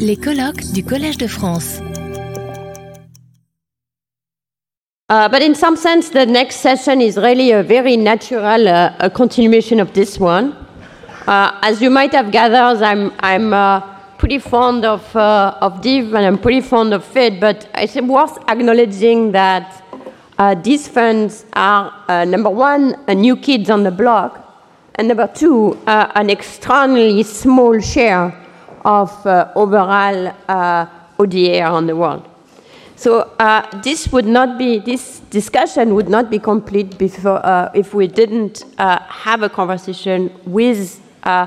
Les colloques du Collège de France. Uh, but in some sense, the next session is really a very natural uh, a continuation of this one. Uh, as you might have gathered, I'm, I'm uh, pretty fond of, uh, of Div and I'm pretty fond of FID, but it's worth acknowledging that uh, these funds are, number one, a new kids on the block, and number two, an extremely small share of overall ODA on the world. So uh, this would not be this discussion would not be complete before uh, if we didn't uh, have a conversation with uh,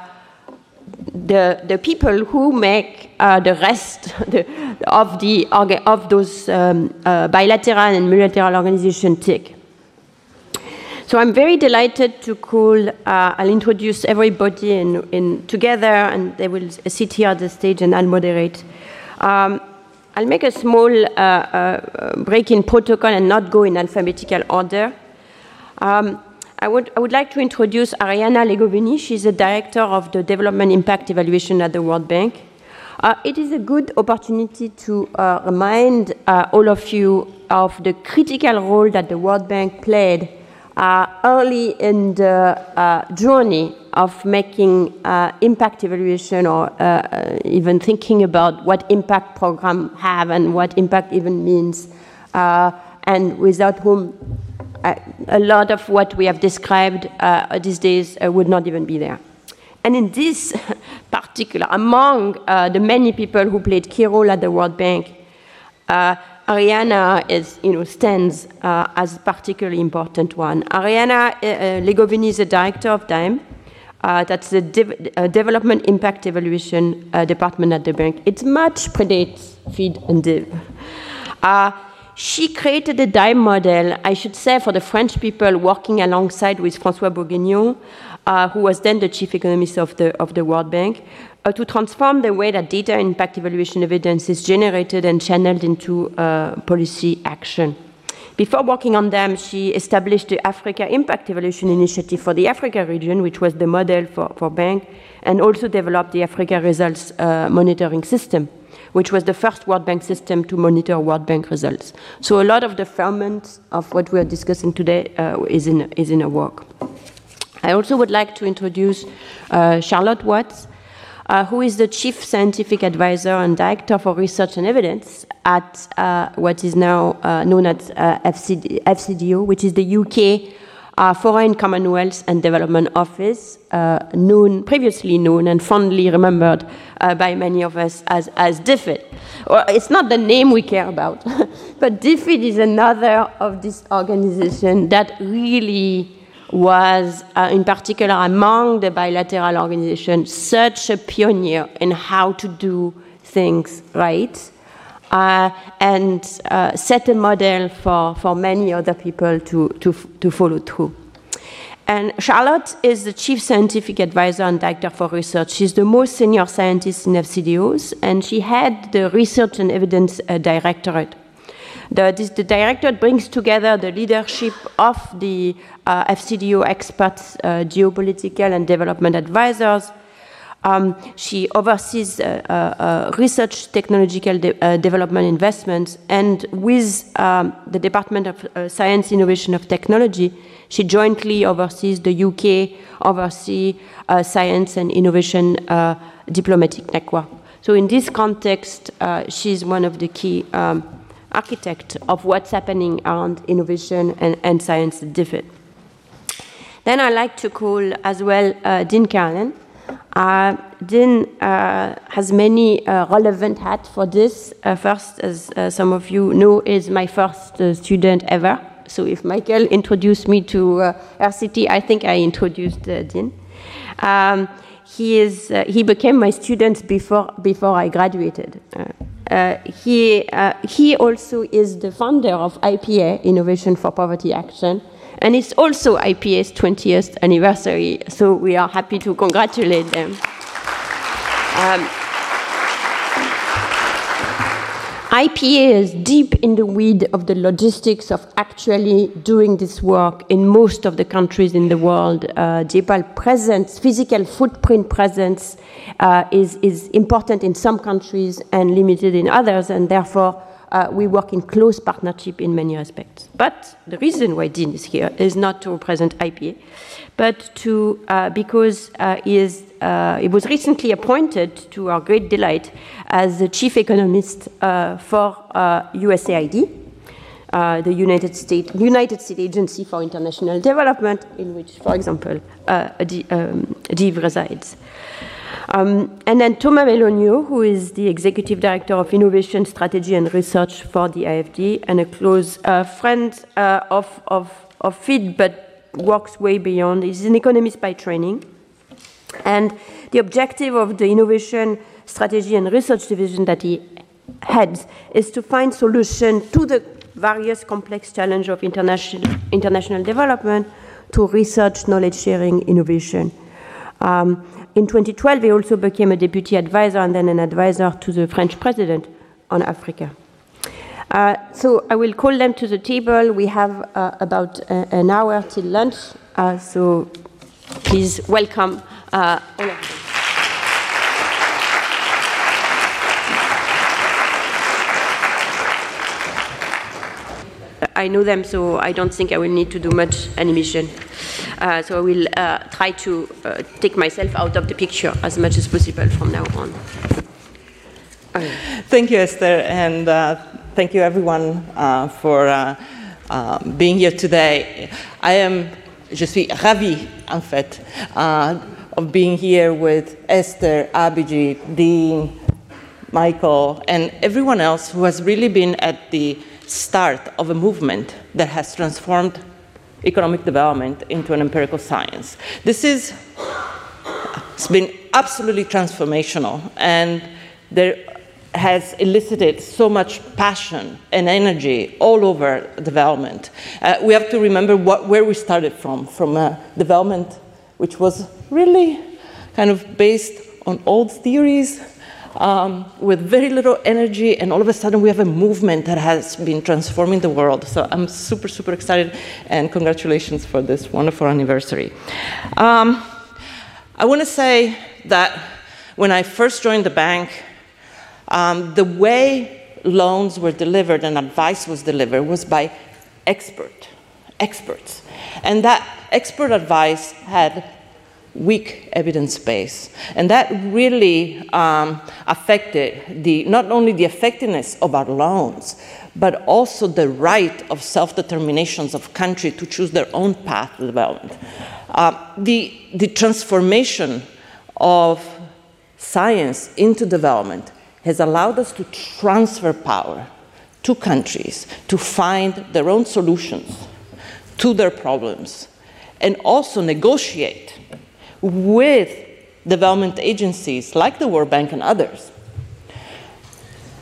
the the people who make uh, the rest of the of those um, uh, bilateral and multilateral organizations tick. So I'm very delighted to call. I'll introduce everybody in, in together, and they will sit here at the stage, and I'll moderate. Um, I'll make a small uh, uh, break in protocol and not go in alphabetical order. Um, I would, I would like to introduce Arianna Legovini. She's the director of the Development Impact Evaluation at the World Bank. Uh, it is a good opportunity to uh, remind uh, all of you of the critical role that the World Bank played uh, early in the journey of making uh, impact evaluation or uh, uh, even thinking about what impact program have and what impact even means, uh, and without whom uh, a lot of what we have described uh, these days would not even be there. And in this particular, among the many people who played key role at the World Bank, Arianna is, you know, stands as a particularly important one. Arianna Legovini is the director of DIME, uh, that's the de uh, Development Impact Evaluation uh, Department at the bank. It much predates FID and DIV. Uh, she created a DIME model, I should say, for the French people working alongside with François Bourguignon, uh, who was then the chief economist of the, of the World Bank, uh, to transform the way that data impact evaluation evidence is generated and channeled into policy action. Before working on them, she established the Africa Impact Evaluation Initiative for the Africa region, which was the model for, for Bank, and also developed the Africa Results uh, Monitoring System, which was the first World Bank system to monitor World Bank results. So a lot of the ferment of what we are discussing today uh, is, in, is in her work. I also would like to introduce uh, Charlotte Watts, uh, who is the Chief Scientific Advisor and Director for Research and Evidence at uh, what is now uh, known as uh, FCD, FCDO, which is the UK uh, Foreign Commonwealth and Development Office, uh, known previously known and fondly remembered by many of us as, as DFID. Well, it's not the name we care about, but DFID is another of this organization that really was, uh, in particular among the bilateral organizations, such a pioneer in how to do things right uh, and uh, set a model for, for many other people to, to, to follow through. And Charlotte is the chief scientific advisor and director for research. She's the most senior scientist in FCDOs, and she had the research and evidence uh, directorate the, this, the directorate brings together the leadership of the uh, FCDO experts, uh, geopolitical and development advisors. Um, she oversees uh, uh, uh research, technological de uh, development investments, and with um, the Department of Science, Innovation of Technology, she jointly oversees the UK overseas science and innovation diplomatic network. So in this context, she's one of the key um, architect of what's happening around innovation and, and science DFID. Then I like to call as well uh, Dean Karlan. Uh, Dean uh, has many uh, relevant hats for this. Uh, first, as uh, some of you know, is my first uh, student ever. So if Michael introduced me to RCT, I think I introduced Dean. Um, he, is, he became my student before, before I graduated. He, he also is the founder of IPA, Innovation for Poverty Action, and it's also IPA's 20th anniversary, so we are happy to congratulate them. Um, IPA is deep in the weed of the logistics of actually doing this work in most of the countries in the world. Uh, presence, physical footprint presence, uh, is, is important in some countries and limited in others, and therefore uh, we work in close partnership in many aspects. But the reason why Dean is here is not to represent IPA, but to uh, because uh, he, is, uh, he was recently appointed, to our great delight, as the chief economist uh, for USAID. Uh, the United States United States Agency for International Development, in which, for example, uh, um, resides. Um, and then Thomas Mélonio, who is the Executive Director of Innovation, Strategy and Research for the AFD, and a close uh, friend uh, of, of, of FID, but works way beyond. He's an economist by training. And the objective of the Innovation, Strategy and Research Division that he heads is to find solutions to the various complex challenges of international, international development to research, knowledge sharing, innovation. Um, in 2012, he also became a deputy advisor and then an advisor to the French president on Africa. Uh, so I will call them to the table. We have uh, about uh, an hour till lunch, uh, so please welcome uh, all of them. I know them, so I don't think I will need to do much animation. Uh, so I will uh, try to uh, take myself out of the picture as much as possible from now on. Thank you, Esther, and uh, thank you everyone uh, for being here today. I am, je suis ravi, en fait, of being here with Esther, Abhijit, Dean, Michael, and everyone else who has really been at the start of a movement that has transformed economic development into an empirical science. This is, it's been absolutely transformational and there has elicited so much passion and energy all over development. Uh, we have to remember what, where we started from, from a development which was really kind of based on old theories, um, with very little energy, and all of a sudden we have a movement that has been transforming the world. So I'm super, super excited, and congratulations for this wonderful anniversary. Um, I want to say that when I first joined the bank, um, the way loans were delivered and advice was delivered was by expert, experts. And that expert advice had weak evidence base. And that really um, affected the, not only the effectiveness of our loans, but also the right of self-determinations of country to choose their own path to development. Uh, the, the transformation of science into development has allowed us to transfer power to countries to find their own solutions to their problems and also negotiate with development agencies like the World Bank and others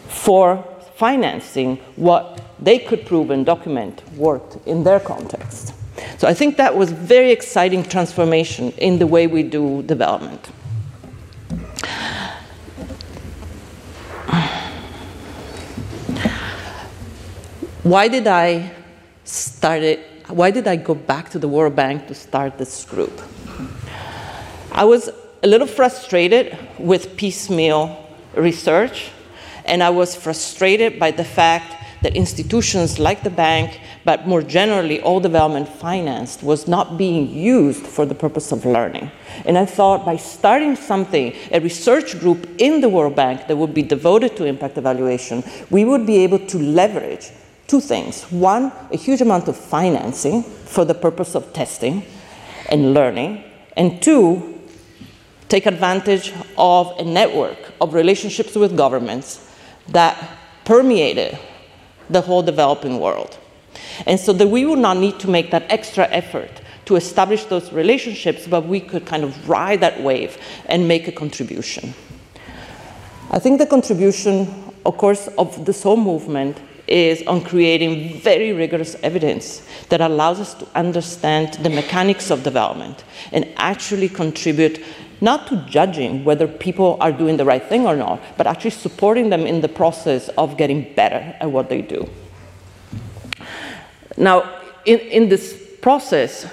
for financing what they could prove and document worked in their context. So I think that was very exciting transformation in the way we do development. Why did I start it? Why did I go back to the World Bank to start this group? I was a little frustrated with piecemeal research, and I was frustrated by the fact that institutions like the bank, but more generally all development finance, was not being used for the purpose of learning. And I thought by starting something, a research group in the World Bank that would be devoted to impact evaluation, we would be able to leverage two things. One, a huge amount of financing for the purpose of testing and learning, and two, take advantage of a network of relationships with governments that permeated the whole developing world. And so that we would not need to make that extra effort to establish those relationships, but we could kind of ride that wave and make a contribution. I think the contribution, of course, of this whole movement is on creating very rigorous evidence that allows us to understand the mechanics of development and actually contribute not to judging whether people are doing the right thing or not, but actually supporting them in the process of getting better at what they do. Now, in, in this process,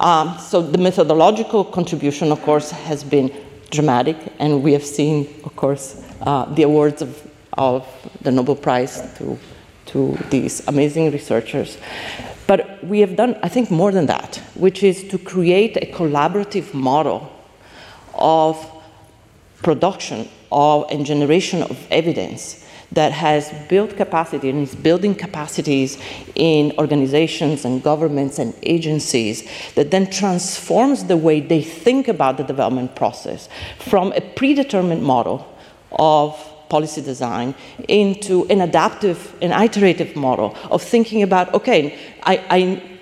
um, so the methodological contribution, of course, has been dramatic, and we have seen, of course, uh, the awards of, of the Nobel Prize to, to these amazing researchers. But we have done, I think, more than that, which is to create a collaborative model of production of, and generation of evidence that has built capacity and is building capacities in organizations and governments and agencies that then transforms the way they think about the development process from a predetermined model of policy design into an adaptive and iterative model of thinking about okay i,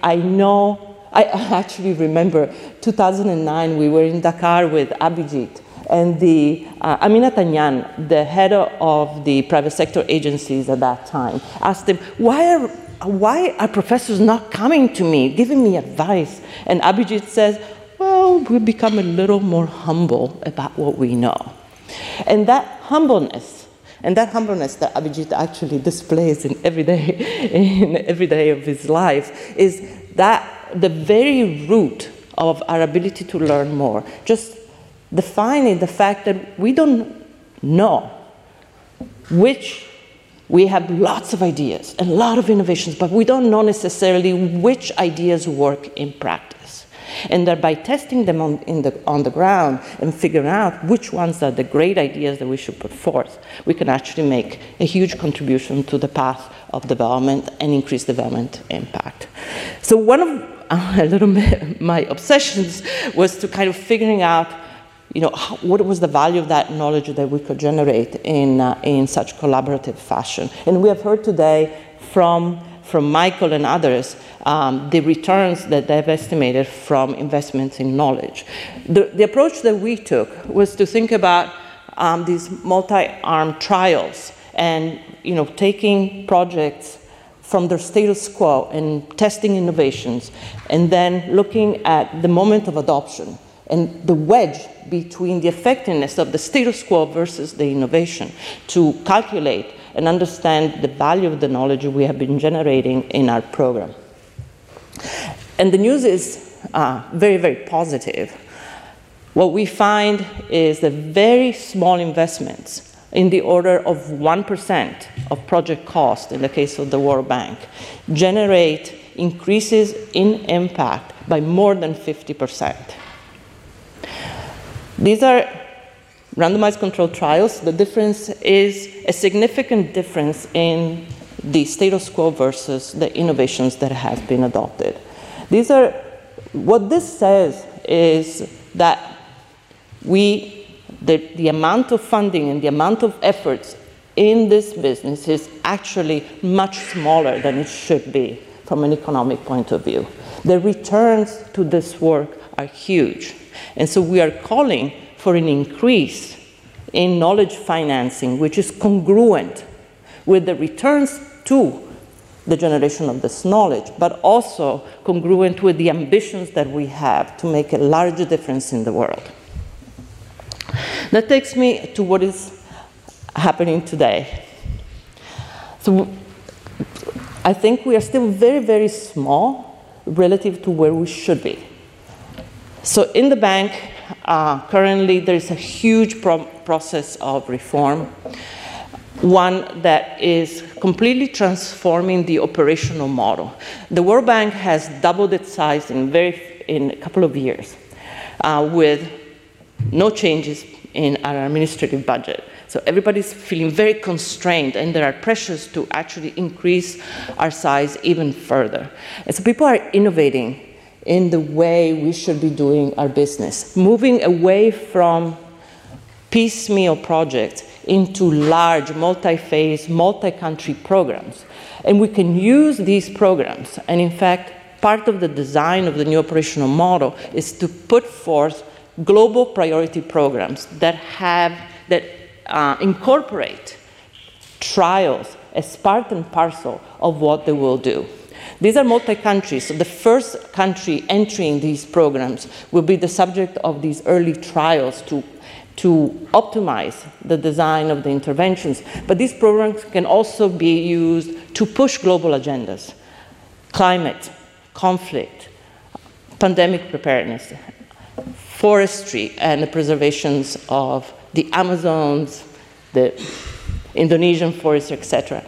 I, I know I actually remember 2009 we were in dakar with abhijit and the uh, Aminata Niane, the head of the private sector agencies at that time, asked him, why are, why are professors not coming to me, giving me advice? And Abhijit says, well, we've become a little more humble about what we know. And that humbleness, and that humbleness that Abhijit actually displays in every day, in every day of his life, is that the very root of our ability to learn more. Just defining the fact that we don't know which we have lots of ideas and a lot of innovations, but we don't know necessarily which ideas work in practice. And that by testing them on, the, on the ground and figuring out which ones are the great ideas that we should put forth, we can actually make a huge contribution to the path of development and increase development impact. So one of a little bit my obsessions was to kind of figuring out you know, what was the value of that knowledge that we could generate in, uh, in such collaborative fashion? And we have heard today from, from Michael and others um, the returns that they've estimated from investments in knowledge. The, the approach that we took was to think about um, these multi-arm trials and, you know, taking projects from their status quo and testing innovations, and then looking at the moment of adoption and the wedge between the effectiveness of the status quo versus the innovation to calculate and understand the value of the knowledge we have been generating in our program. And the news is uh, very, very positive. What we find is that very small investments in the order of 1% of project cost in the case of the World Bank generate increases in impact by more than 50 percent. These are randomized controlled trials. The difference is a significant difference in the status quo versus the innovations that have been adopted. These are, what this says is that we, the, the amount of funding and the amount of efforts in this business is actually much smaller than it should be from an economic point of view. The returns to this work are huge. And so we are calling for an increase in knowledge financing, which is congruent with the returns to the generation of this knowledge, but also congruent with the ambitions that we have to make a larger difference in the world. That takes me to what is happening today. So I think we are still very, very small relative to where we should be. So in the bank, uh, currently there is a huge pro process of reform, one that is completely transforming the operational model. The World Bank has doubled its size in, very, in a couple of years uh, with no changes in our administrative budget. So everybody's feeling very constrained, and there are pressures to actually increase our size even further. And so people are innovating in the way we should be doing our business, moving away from piecemeal projects into large, multi phase, multi country programs. And we can use these programs. And in fact, part of the design of the new operational model is to put forth global priority programs that have that uh, incorporate trials as part and parcel of what they will do. These are multi-country, so the first country entering these programs will be the subject of these early trials to, to optimize the design of the interventions. But these programs can also be used to push global agendas. Climate, conflict, pandemic preparedness, forestry and the preservations of the Amazons, the Indonesian forests, etc.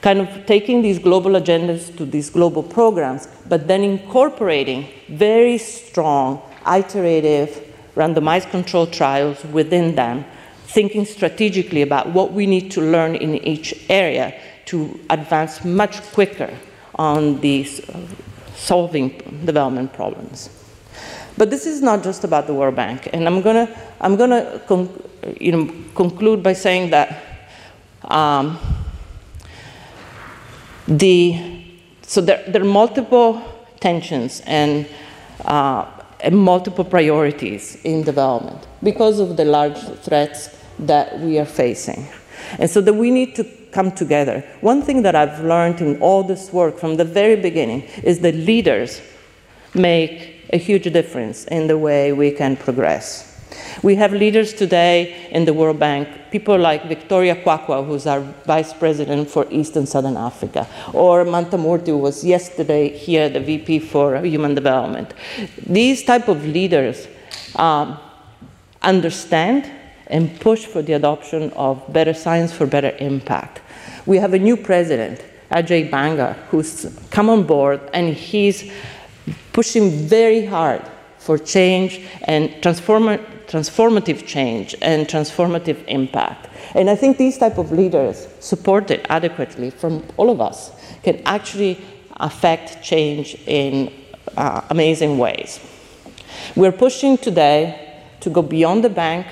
Kind of taking these global agendas to these global programs, but then incorporating very strong, iterative, randomized control trials within them, thinking strategically about what we need to learn in each area to advance much quicker on these uh, solving development problems. But this is not just about the World Bank, and I'm gonna, I'm you know, conclude by saying that um, the, so there, there, are multiple tensions and, uh, and multiple priorities in development because of the large threats that we are facing. And so that we need to come together. One thing that I've learned in all this work from the very beginning is that leaders make a huge difference in the way we can progress. We have leaders today in the World Bank, people like Victoria Kwakwa, who's our vice president for East and Southern Africa, or Mamta Murthi, who was yesterday here, the VP for Human Development. These type of leaders um, understand and push for the adoption of better science for better impact. We have a new president, Ajay Banga, who's come on board and he's pushing very hard for change and transform transformative change and transformative impact. And I think these type of leaders, supported adequately from all of us, can actually affect change in uh, amazing ways. We're pushing today to go beyond the bank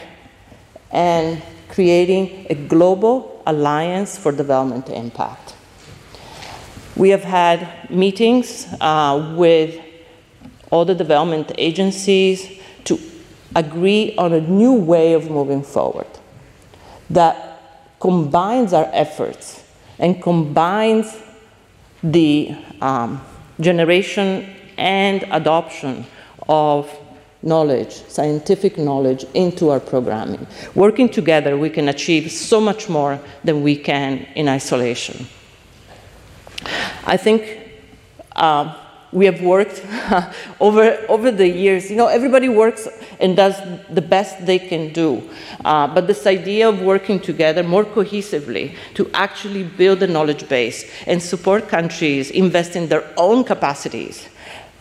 and creating a global alliance for development impact. We have had meetings uh, with all the development agencies to agree on a new way of moving forward that combines our efforts and combines the um, generation and adoption of knowledge, scientific knowledge, into our programming. Working together, we can achieve so much more than we can in isolation. I think uh, we have worked over, over the years. You know, everybody works and does the best they can do. Uh, but this idea of working together more cohesively to actually build a knowledge base and support countries invest in their own capacities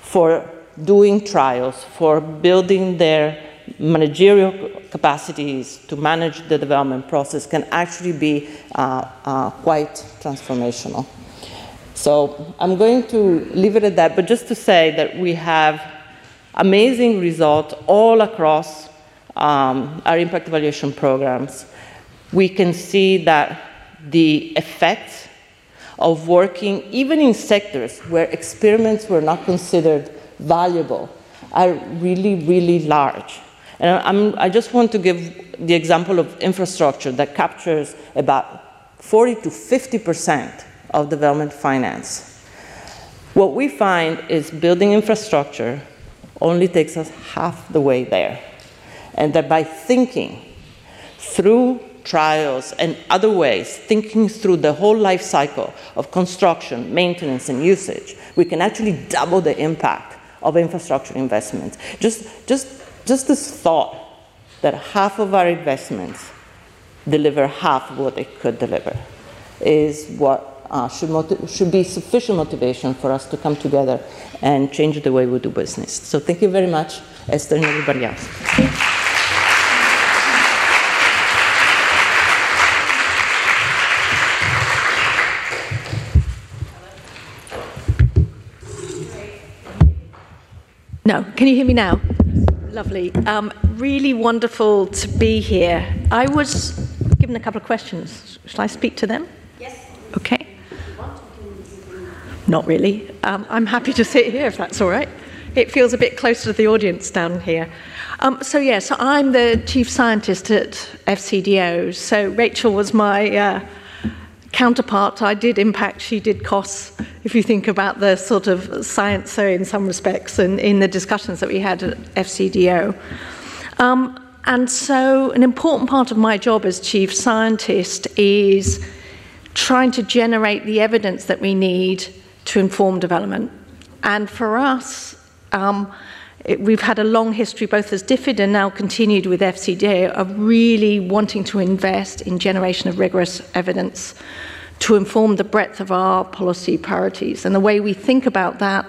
for doing trials, for building their managerial capacities to manage the development process can actually be uh, uh, quite transformational. So I'm going to leave it at that, but just to say that we have amazing results all across um, our impact evaluation programs. We can see that the effects of working, even in sectors where experiments were not considered valuable, are really, really large. And I'm, i just want to give the example of infrastructure that captures about 40 to 50 percent of development finance. What we find is building infrastructure only takes us half the way there. And that by thinking through trials and other ways, thinking through the whole life cycle of construction, maintenance, and usage, we can actually double the impact of infrastructure investments. Just, just, just this thought that half of our investments deliver half of what they could deliver is what uh, should, should be sufficient motivation for us to come together and change the way we do business. So thank you very much, Esther and everybody else. No, can you hear me now? Lovely. Um, really wonderful to be here. I was given a couple of questions. Shall I speak to them? Yes. Okay. Not really. Um, I'm happy to sit here if that's all right. It feels a bit closer to the audience down here. Um, so, yeah, so I'm the chief scientist at FCDO. So, Rachel was my uh, counterpart, I did impact, she did costs, if you think about the sort of science so in some respects and in the discussions that we had at FCDO. Um, and so, an important part of my job as chief scientist is trying to generate the evidence that we need to inform development. And for us, um, it, we've had a long history, both as DFID and now continued with FCDO, of really wanting to invest in generation of rigorous evidence to inform the breadth of our policy priorities. And the way we think about that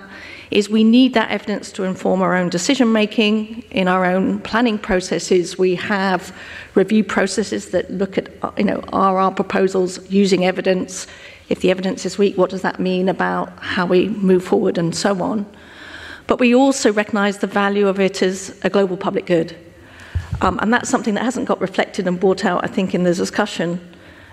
is we need that evidence to inform our own decision making in our own planning processes. We have review processes that look at, you know, are our proposals using evidence? If the evidence is weak, what does that mean about how we move forward and so on? But we also recognize the value of it as a global public good. Um, and that's something that hasn't got reflected and brought out, I think, in the discussion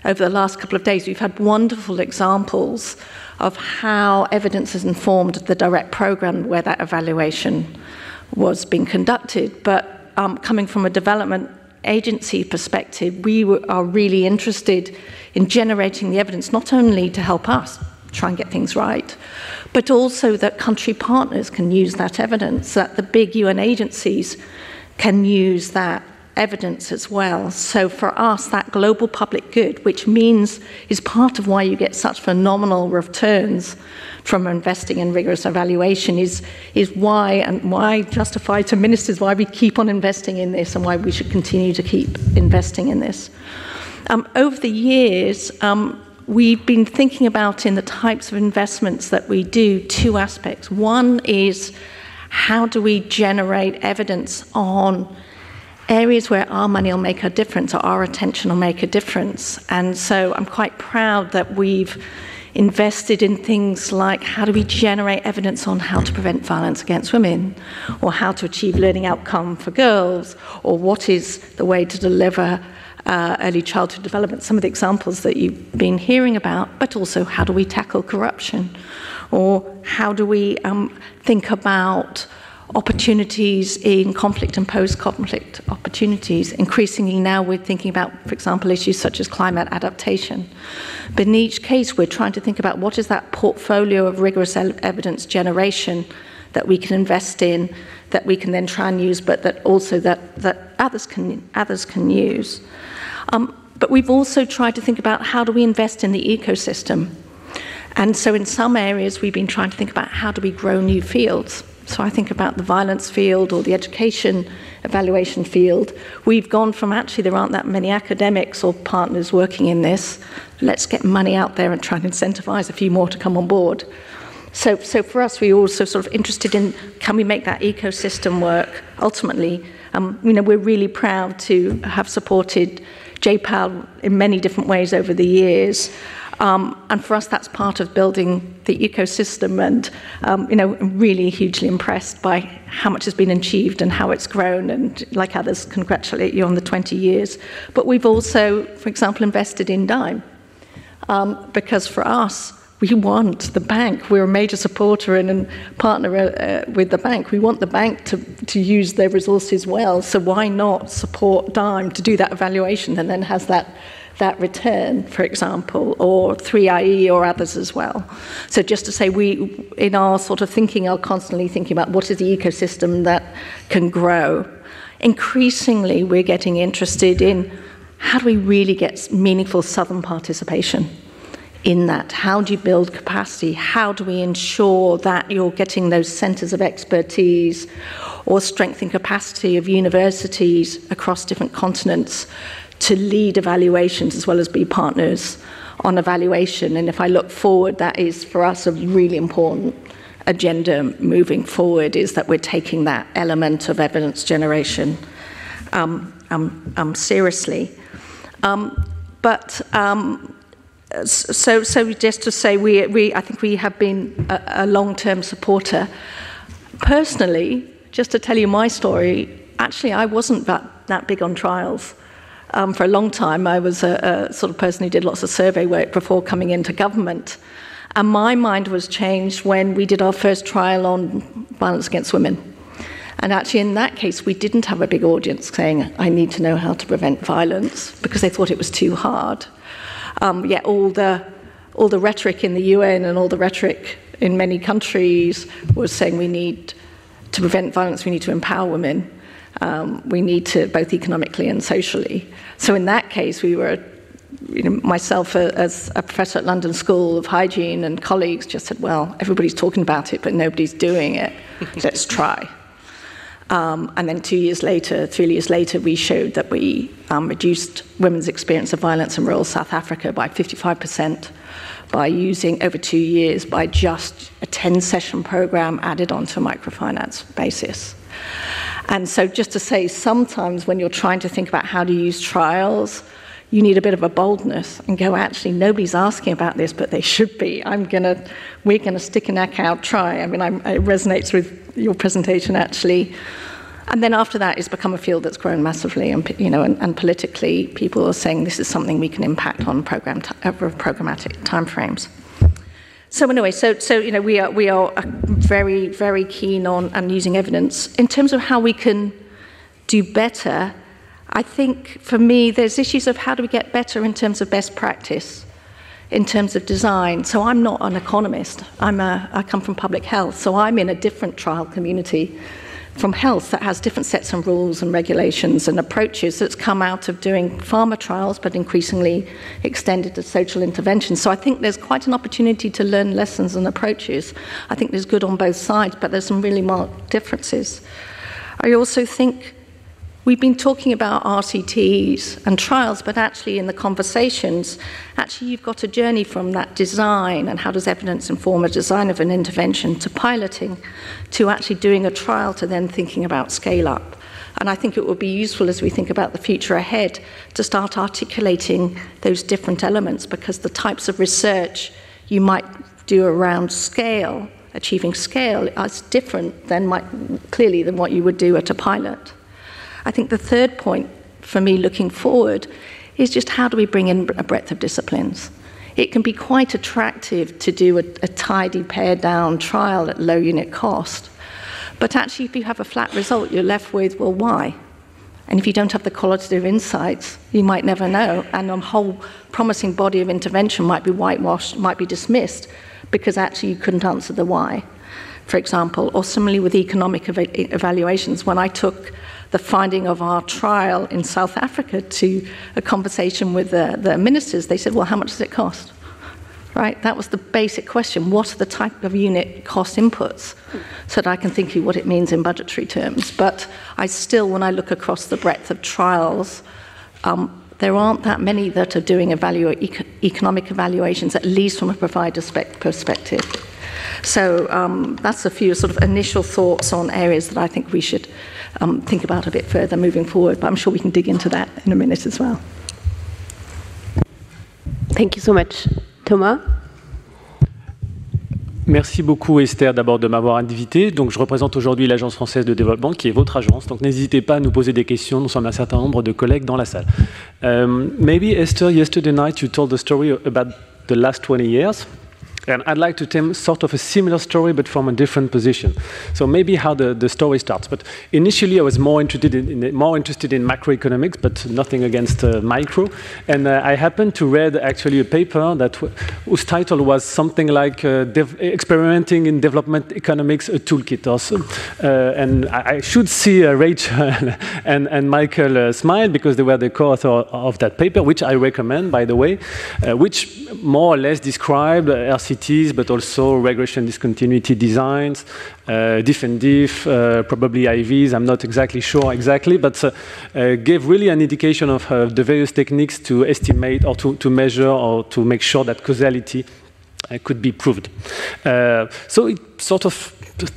over the last couple of days. We've had wonderful examples of how evidence has informed the direct program where that evaluation was being conducted. But um, coming from a development agency perspective, we are really interested in generating the evidence not only to help us try and get things right, but also that country partners can use that evidence, that the big UN agencies can use that evidence as well. So for us, that global public good, which means is part of why you get such phenomenal returns from investing in rigorous evaluation, is, is why and why justify to ministers why we keep on investing in this and why we should continue to keep investing in this. Um, over the years, um, we've been thinking about in the types of investments that we do two aspects. One is how do we generate evidence on areas where our money will make a difference or our attention will make a difference. And so I'm quite proud that we've invested in things like how do we generate evidence on how to prevent violence against women, or how to achieve learning outcome for girls, or what is the way to deliver uh, early childhood development, some of the examples that you've been hearing about, but also how do we tackle corruption? Or how do we um, think about opportunities in conflict and post conflict opportunities? Increasingly now, we're thinking about, for example, issues such as climate adaptation. But in each case, we're trying to think about what is that portfolio of rigorous evidence generation that we can invest in, that we can then try and use, but that also that, that others, can, others can use. Um, but we've also tried to think about how do we invest in the ecosystem. And so in some areas, we've been trying to think about how do we grow new fields. So I think about the violence field or the education evaluation field. We've gone from actually there aren't that many academics or partners working in this. Let's get money out there and try and incentivize a few more to come on board. So, so for us, we're also sort of interested in can we make that ecosystem work ultimately. Um, you know, we're really proud to have supported JPAL in many different ways over the years. Um, and for us, that's part of building the ecosystem. And um, you know, I'm really hugely impressed by how much has been achieved and how it's grown. And like others, congratulate you on the 20 years. But we've also, for example, invested in Dime um, because for us, we want the bank. We're a major supporter and, and partner uh, with the bank. We want the bank to, to use their resources well. So why not support Dime to do that evaluation and then has that that return, for example, or 3IE or others as well. So just to say, we in our sort of thinking are constantly thinking about what is the ecosystem that can grow. Increasingly, we're getting interested in how do we really get meaningful southern participation in that? How do you build capacity? How do we ensure that you're getting those centres of expertise or strengthening capacity of universities across different continents to lead evaluations as well as be partners on evaluation? And if I look forward, that is for us a really important agenda moving forward is that we're taking that element of evidence generation um, um, um, seriously. Um, but um, so, so just to say, we, we, I think we have been a, a long-term supporter. Personally, just to tell you my story, actually, I wasn't that, that big on trials. Um, for a long time, I was a, a sort of person who did lots of survey work before coming into government. And my mind was changed when we did our first trial on violence against women. And actually, in that case, we didn't have a big audience saying, I need to know how to prevent violence, because they thought it was too hard. Um, yet all the, all the rhetoric in the UN and all the rhetoric in many countries was saying we need to prevent violence, we need to empower women, um, we need to both economically and socially. So in that case, we were you know, myself uh, as a professor at London School of Hygiene and colleagues just said, well, everybody's talking about it, but nobody's doing it. Let's try. Um, and then two years later, three years later, we showed that we um, reduced women's experience of violence in rural South Africa by 55% by using over two years by just a 10 session program added onto a microfinance basis. And so, just to say, sometimes when you're trying to think about how to use trials, you need a bit of a boldness and go, actually, nobody's asking about this, but they should be. I'm going to, we're going to stick a neck out, try. I mean, I'm, it resonates with your presentation, actually. And then after that, it's become a field that's grown massively, and you know, and, and politically, people are saying this is something we can impact on program t- over uh, programmatic timeframes. So anyway, so so you know, we are we are uh, very very keen on and using evidence in terms of how we can do better I think for me, there's issues of how do we get better in terms of best practice, in terms of design. So I'm not an economist. I'm a, I come from public health, so I'm in a different trial community from health that has different sets of rules and regulations and approaches that's come out of doing pharma trials, but increasingly extended to social interventions. So I think there's quite an opportunity to learn lessons and approaches. I think there's good on both sides, but there's some really marked differences. I also think We've been talking about RCTs and trials, but actually, in the conversations, actually, you've got a journey from that design and how does evidence inform a design of an intervention to piloting to actually doing a trial to then thinking about scale up. And I think it will be useful as we think about the future ahead to start articulating those different elements because the types of research you might do around scale, achieving scale, is different than might, clearly than what you would do at a pilot. I think the third point for me looking forward is just how do we bring in a breadth of disciplines? It can be quite attractive to do a, a tidy, pared down trial at low unit cost. But actually, if you have a flat result, you're left with, well, why? And if you don't have the qualitative insights, you might never know. And a whole promising body of intervention might be whitewashed, might be dismissed, because actually you couldn't answer the why, for example. Or similarly with economic ev- evaluations, when I took the finding of our trial in South Africa to a conversation with the, the ministers, they said, Well, how much does it cost? Right? That was the basic question. What are the type of unit cost inputs? So that I can think of what it means in budgetary terms. But I still, when I look across the breadth of trials, um, there aren't that many that are doing evalu- eco- economic evaluations, at least from a provider perspective. So um, that's a few sort of initial thoughts on areas that I think we should um, think about a bit further moving forward. But I'm sure we can dig into that in a minute as well. Thank you so much. Thomas? Merci beaucoup Esther d'abord de m'avoir invité. Donc je représente aujourd'hui l'Agence française de développement qui est votre agence. Donc n'hésitez pas à nous poser des questions. Nous sommes un certain nombre de collègues dans la salle. Um, maybe Esther, yesterday night you told the story about the last 20 years. And I'd like to tell sort of a similar story, but from a different position. So maybe how the, the story starts. But initially, I was more interested in, in more interested in macroeconomics, but nothing against uh, micro. And uh, I happened to read actually a paper that whose title was something like uh, "Experimenting in Development Economics: A Toolkit." Also, uh, and I, I, should see uh, Rachel and, and Michael uh, smile because they were the co-author of that paper, which I recommend, by the way, which more or less described RCTs, but also regression discontinuity designs, uh, diff and diff, uh, probably IVs, I'm not exactly sure exactly, but uh, uh gave really an indication of uh, the various techniques to estimate or to, to measure or to make sure that causality could be proved. so it sort of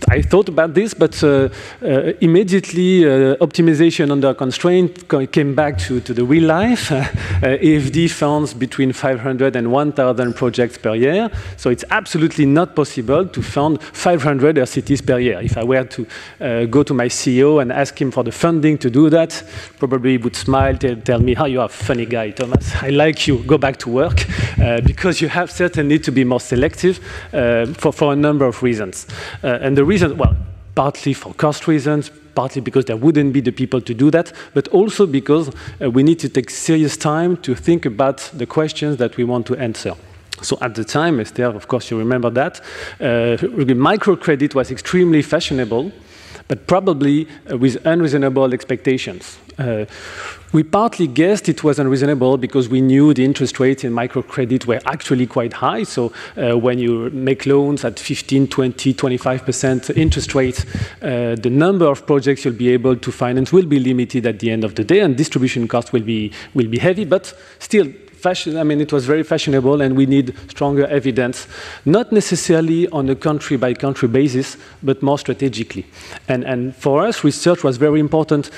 I thought about this, but uh, uh, immediately uh, optimization under constraint came back to, to the real life. AFD funds between 500 and 1,000 projects per year, so it's absolutely not possible to fund 500 RCTs per year. If I were to uh, go to my CEO and ask him for the funding to do that, probably he would smile, and tell me, "How oh, you are a funny guy, Thomas. I like you. Go back to work," uh, because you have certainly to be more selective uh, for, for a number of reasons. and the reason, well, partly for cost reasons, partly because there wouldn't be the people to do that, but also because uh, we need to take serious time to think about the questions that we want to answer. So at the time, Esther, of course, you remember that, uh, microcredit was extremely fashionable, but probably uh, with unreasonable expectations. Uh, we partly guessed it was unreasonable because we knew the interest rates in microcredit were actually quite high. So uh, when you make loans at 15, 20, 25% interest rates, the number of projects you'll be able to finance will be limited at the end of the day, and distribution costs will be, will be heavy, but still fashion, I mean, it was very fashionable, and we need stronger evidence, not necessarily on a country by country basis, but more strategically. And, and for us, research was very important.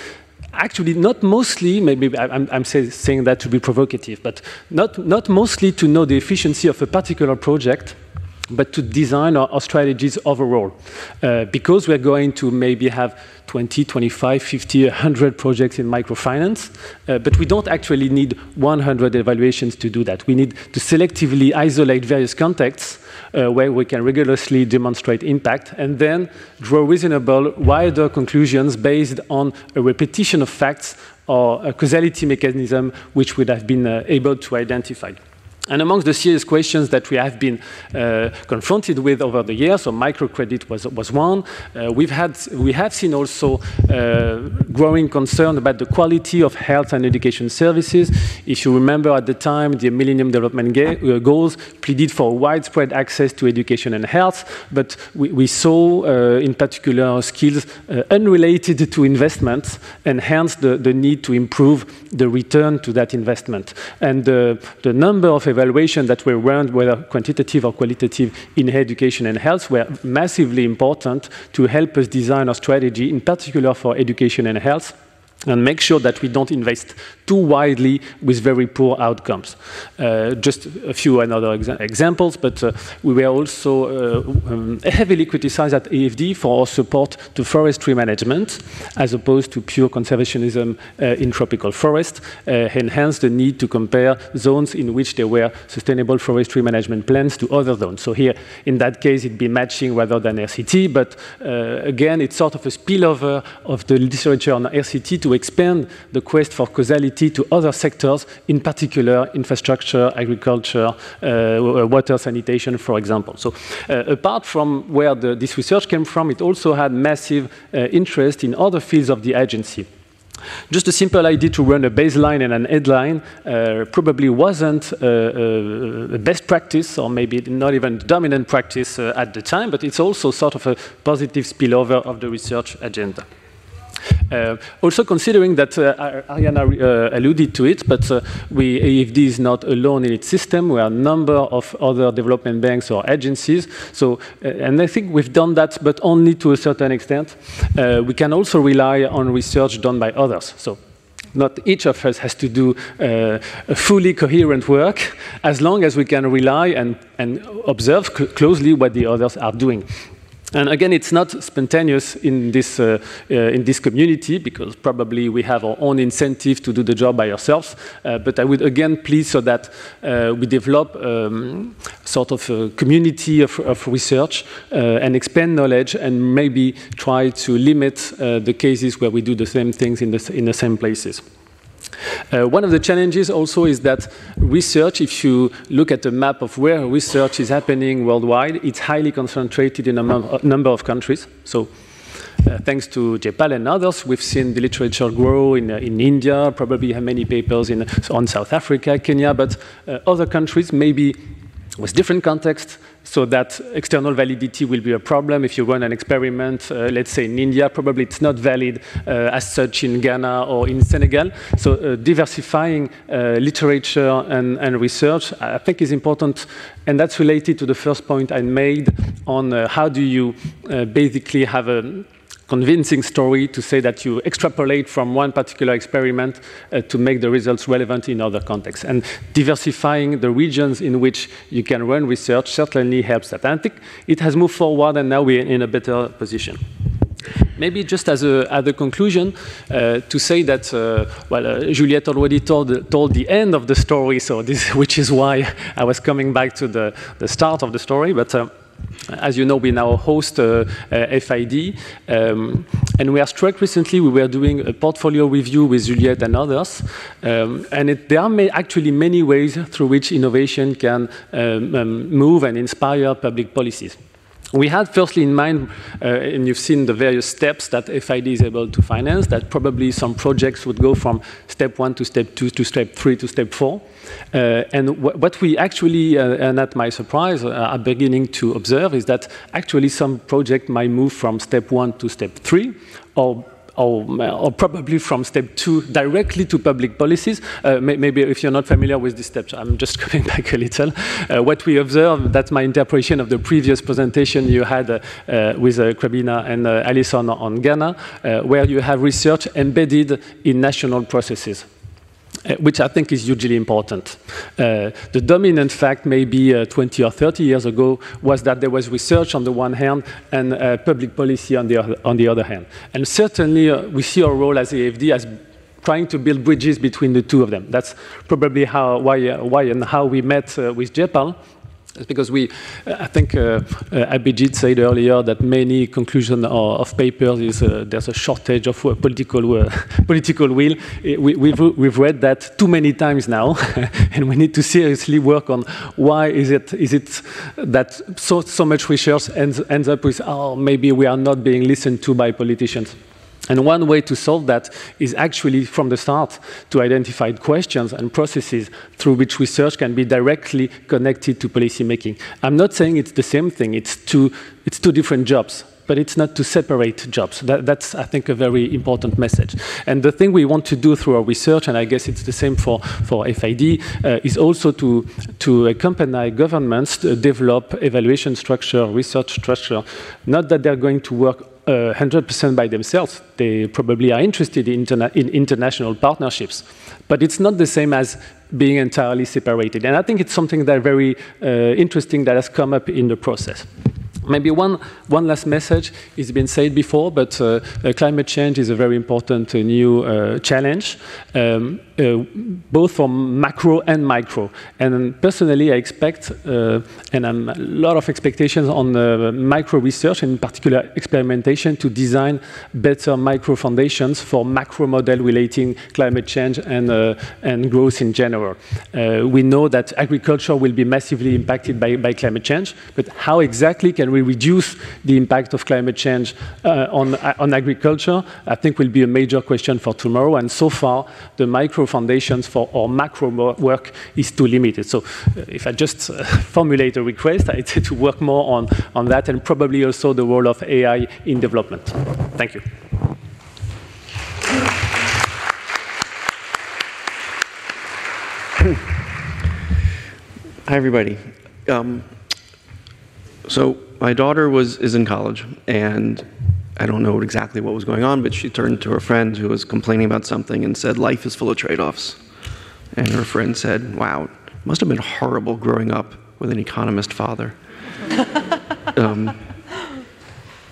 Actually, not mostly, maybe I'm, I'm say, saying that to be provocative, but not, not mostly to know the efficiency of a particular project, but to design our, our strategies overall. Uh, because we're going to maybe have 20, 25, 50, 100 projects in microfinance, uh, but we don't actually need 100 evaluations to do that. We need to selectively isolate various contexts uh, where we can rigorously demonstrate impact and then draw reasonable, wider conclusions based on a repetition of facts or a causality mechanism which would have been uh, able to identify. And amongst the serious questions that we have been uh, confronted with over the years, so microcredit was, was one. Uh, we've had, we have seen also uh, growing concern about the quality of health and education services. If you remember at the time, the Millennium Development uh, Goals pleaded for widespread access to education and health, but we, we saw uh, in particular skills uh, unrelated to investments and hence the, the need to improve the return to that investment. And the number of evaluation that were run, whether quantitative or qualitative, in education and health were massively important to help us design our strategy, in particular for education and health and make sure that we don't invest too widely with very poor outcomes. Uh, just a few another exa examples, but uh, we were also uh, um, heavily criticized at AFD for our support to forestry management, as opposed to pure conservationism uh, in tropical forest, uh, and hence the need to compare zones in which there were sustainable forestry management plans to other zones. So here, in that case, it'd be matching rather than RCT, but uh, again, it's sort of a spillover of the literature on RCT to expand the quest for causality to other sectors, in particular infrastructure, agriculture, uh, water sanitation, for example. So uh, apart from where the, this research came from, it also had massive uh, interest in other fields of the agency. Just a simple idea to run a baseline and an headline uh, probably wasn't uh, uh, a best practice, or maybe not even dominant practice uh, at the time, but it's also sort of a positive spillover of the research agenda. Uh, also considering that uh, Arianna uh, alluded to it, but we, AFD is not alone in its system. We are a number of other development banks or agencies. So, and I think we've done that, but only to a certain extent. We can also rely on research done by others. So not each of us has to do uh, a fully coherent work as long as we can rely and, and observe closely what the others are doing. And again, it's not spontaneous in this, uh, uh, in this community because probably we have our own incentive to do the job by ourselves. Uh, but I would again please so that uh, we develop um, sort of a community of, of research uh, and expand knowledge and maybe try to limit uh, the cases where we do the same things in the, in the same places. Uh, one of the challenges also is that research, if you look at the map of where research is happening worldwide, it's highly concentrated in a number of countries. So uh, thanks to J-PAL and others, we've seen the literature grow in, uh, in India, probably have many papers in, on South Africa, Kenya, but uh, other countries maybe with different contexts, so that external validity will be a problem. If you run an experiment, uh, let's say in India, probably it's not valid uh, as such in Ghana or in Senegal. So uh, diversifying uh, literature and, and, research, I think is important. And that's related to the first point I made on uh, how do you uh, basically have a convincing story to say that you extrapolate from one particular experiment uh, to make the results relevant in other contexts. And diversifying the regions in which you can run research certainly helps that. And I think it has moved forward and now we're in a better position. Maybe just as a, as a conclusion, uh, to say that, uh, well, uh, Juliette already told, told the end of the story, so this, which is why I was coming back to the, the start of the story, but uh, As you know, we now host uh, uh, FID, um, and we are struck recently. We were doing a portfolio review with Juliet and others, um, and it, there are actually many ways through which innovation can um, um, move and inspire public policies. We had firstly in mind, uh, and you've seen the various steps that FID is able to finance, that probably some projects would go from step one to step two to step three to step four. Uh, and what we actually, uh, and at my surprise, uh, are beginning to observe is that actually some project might move from step one to step three, or or, or, probably from step two directly to public policies. Uh, may, maybe if you're not familiar with these steps, I'm just coming back a little. Uh, what we observe, that's my interpretation of the previous presentation you had uh, uh with uh, Kwabena and uh, Alison on Ghana, where you have research embedded in national processes. Uh, which I think is hugely important. Uh, the dominant fact, maybe uh, 20 or 30 years ago, was that there was research on the one hand and uh, public policy on the, other, on the other hand. And certainly, uh, we see our role as AFD as trying to build bridges between the two of them. That's probably how, why, uh, why and how we met with J-PAL because we, I think uh, uh, Abhijit said earlier that many conclusions of, papers is uh, there's a shortage of uh, political political will. We, have we've, we've read that too many times now, and we need to seriously work on why is it is it that so so much research ends ends up with oh maybe we are not being listened to by politicians. And one way to solve that is actually from the start to identify questions and processes through which research can be directly connected to policymaking. I'm not saying it's the same thing, it's two, it's two different jobs but it's not to separate jobs. That, that's, I think, a very important message. And the thing we want to do through our research, and I guess it's the same for, for FID, uh, is also to, to accompany governments to develop evaluation structure, research structure. Not that they're going to work 100% uh, by themselves. They probably are interested in, interna in, international partnerships. But it's not the same as being entirely separated. And I think it's something that very uh, interesting that has come up in the process. Maybe one, one last message It's been said before, but uh, uh, climate change is a very important uh, new uh, challenge, um, uh, both for macro and micro. And personally, I expect, uh, and I'm a lot of expectations on micro research, in particular experimentation, to design better micro foundations for macro model relating climate change and, and growth in general. we know that agriculture will be massively impacted by, by climate change, but how exactly can we we reduce the impact of climate change uh, on, uh, on agriculture, I think will be a major question for tomorrow. And so far, the micro foundations for our macro work is too limited. So uh, if I just formulate a request, I'd say to work more on, on that and probably also the role of AI in development. Thank you. Hi, everybody. Um, so my daughter was is in college, and I don't know exactly what was going on, but she turned to her friend who was complaining about something and said, "Life is full of trade-offs." And her friend said, "Wow, must have been horrible growing up with an economist father." um,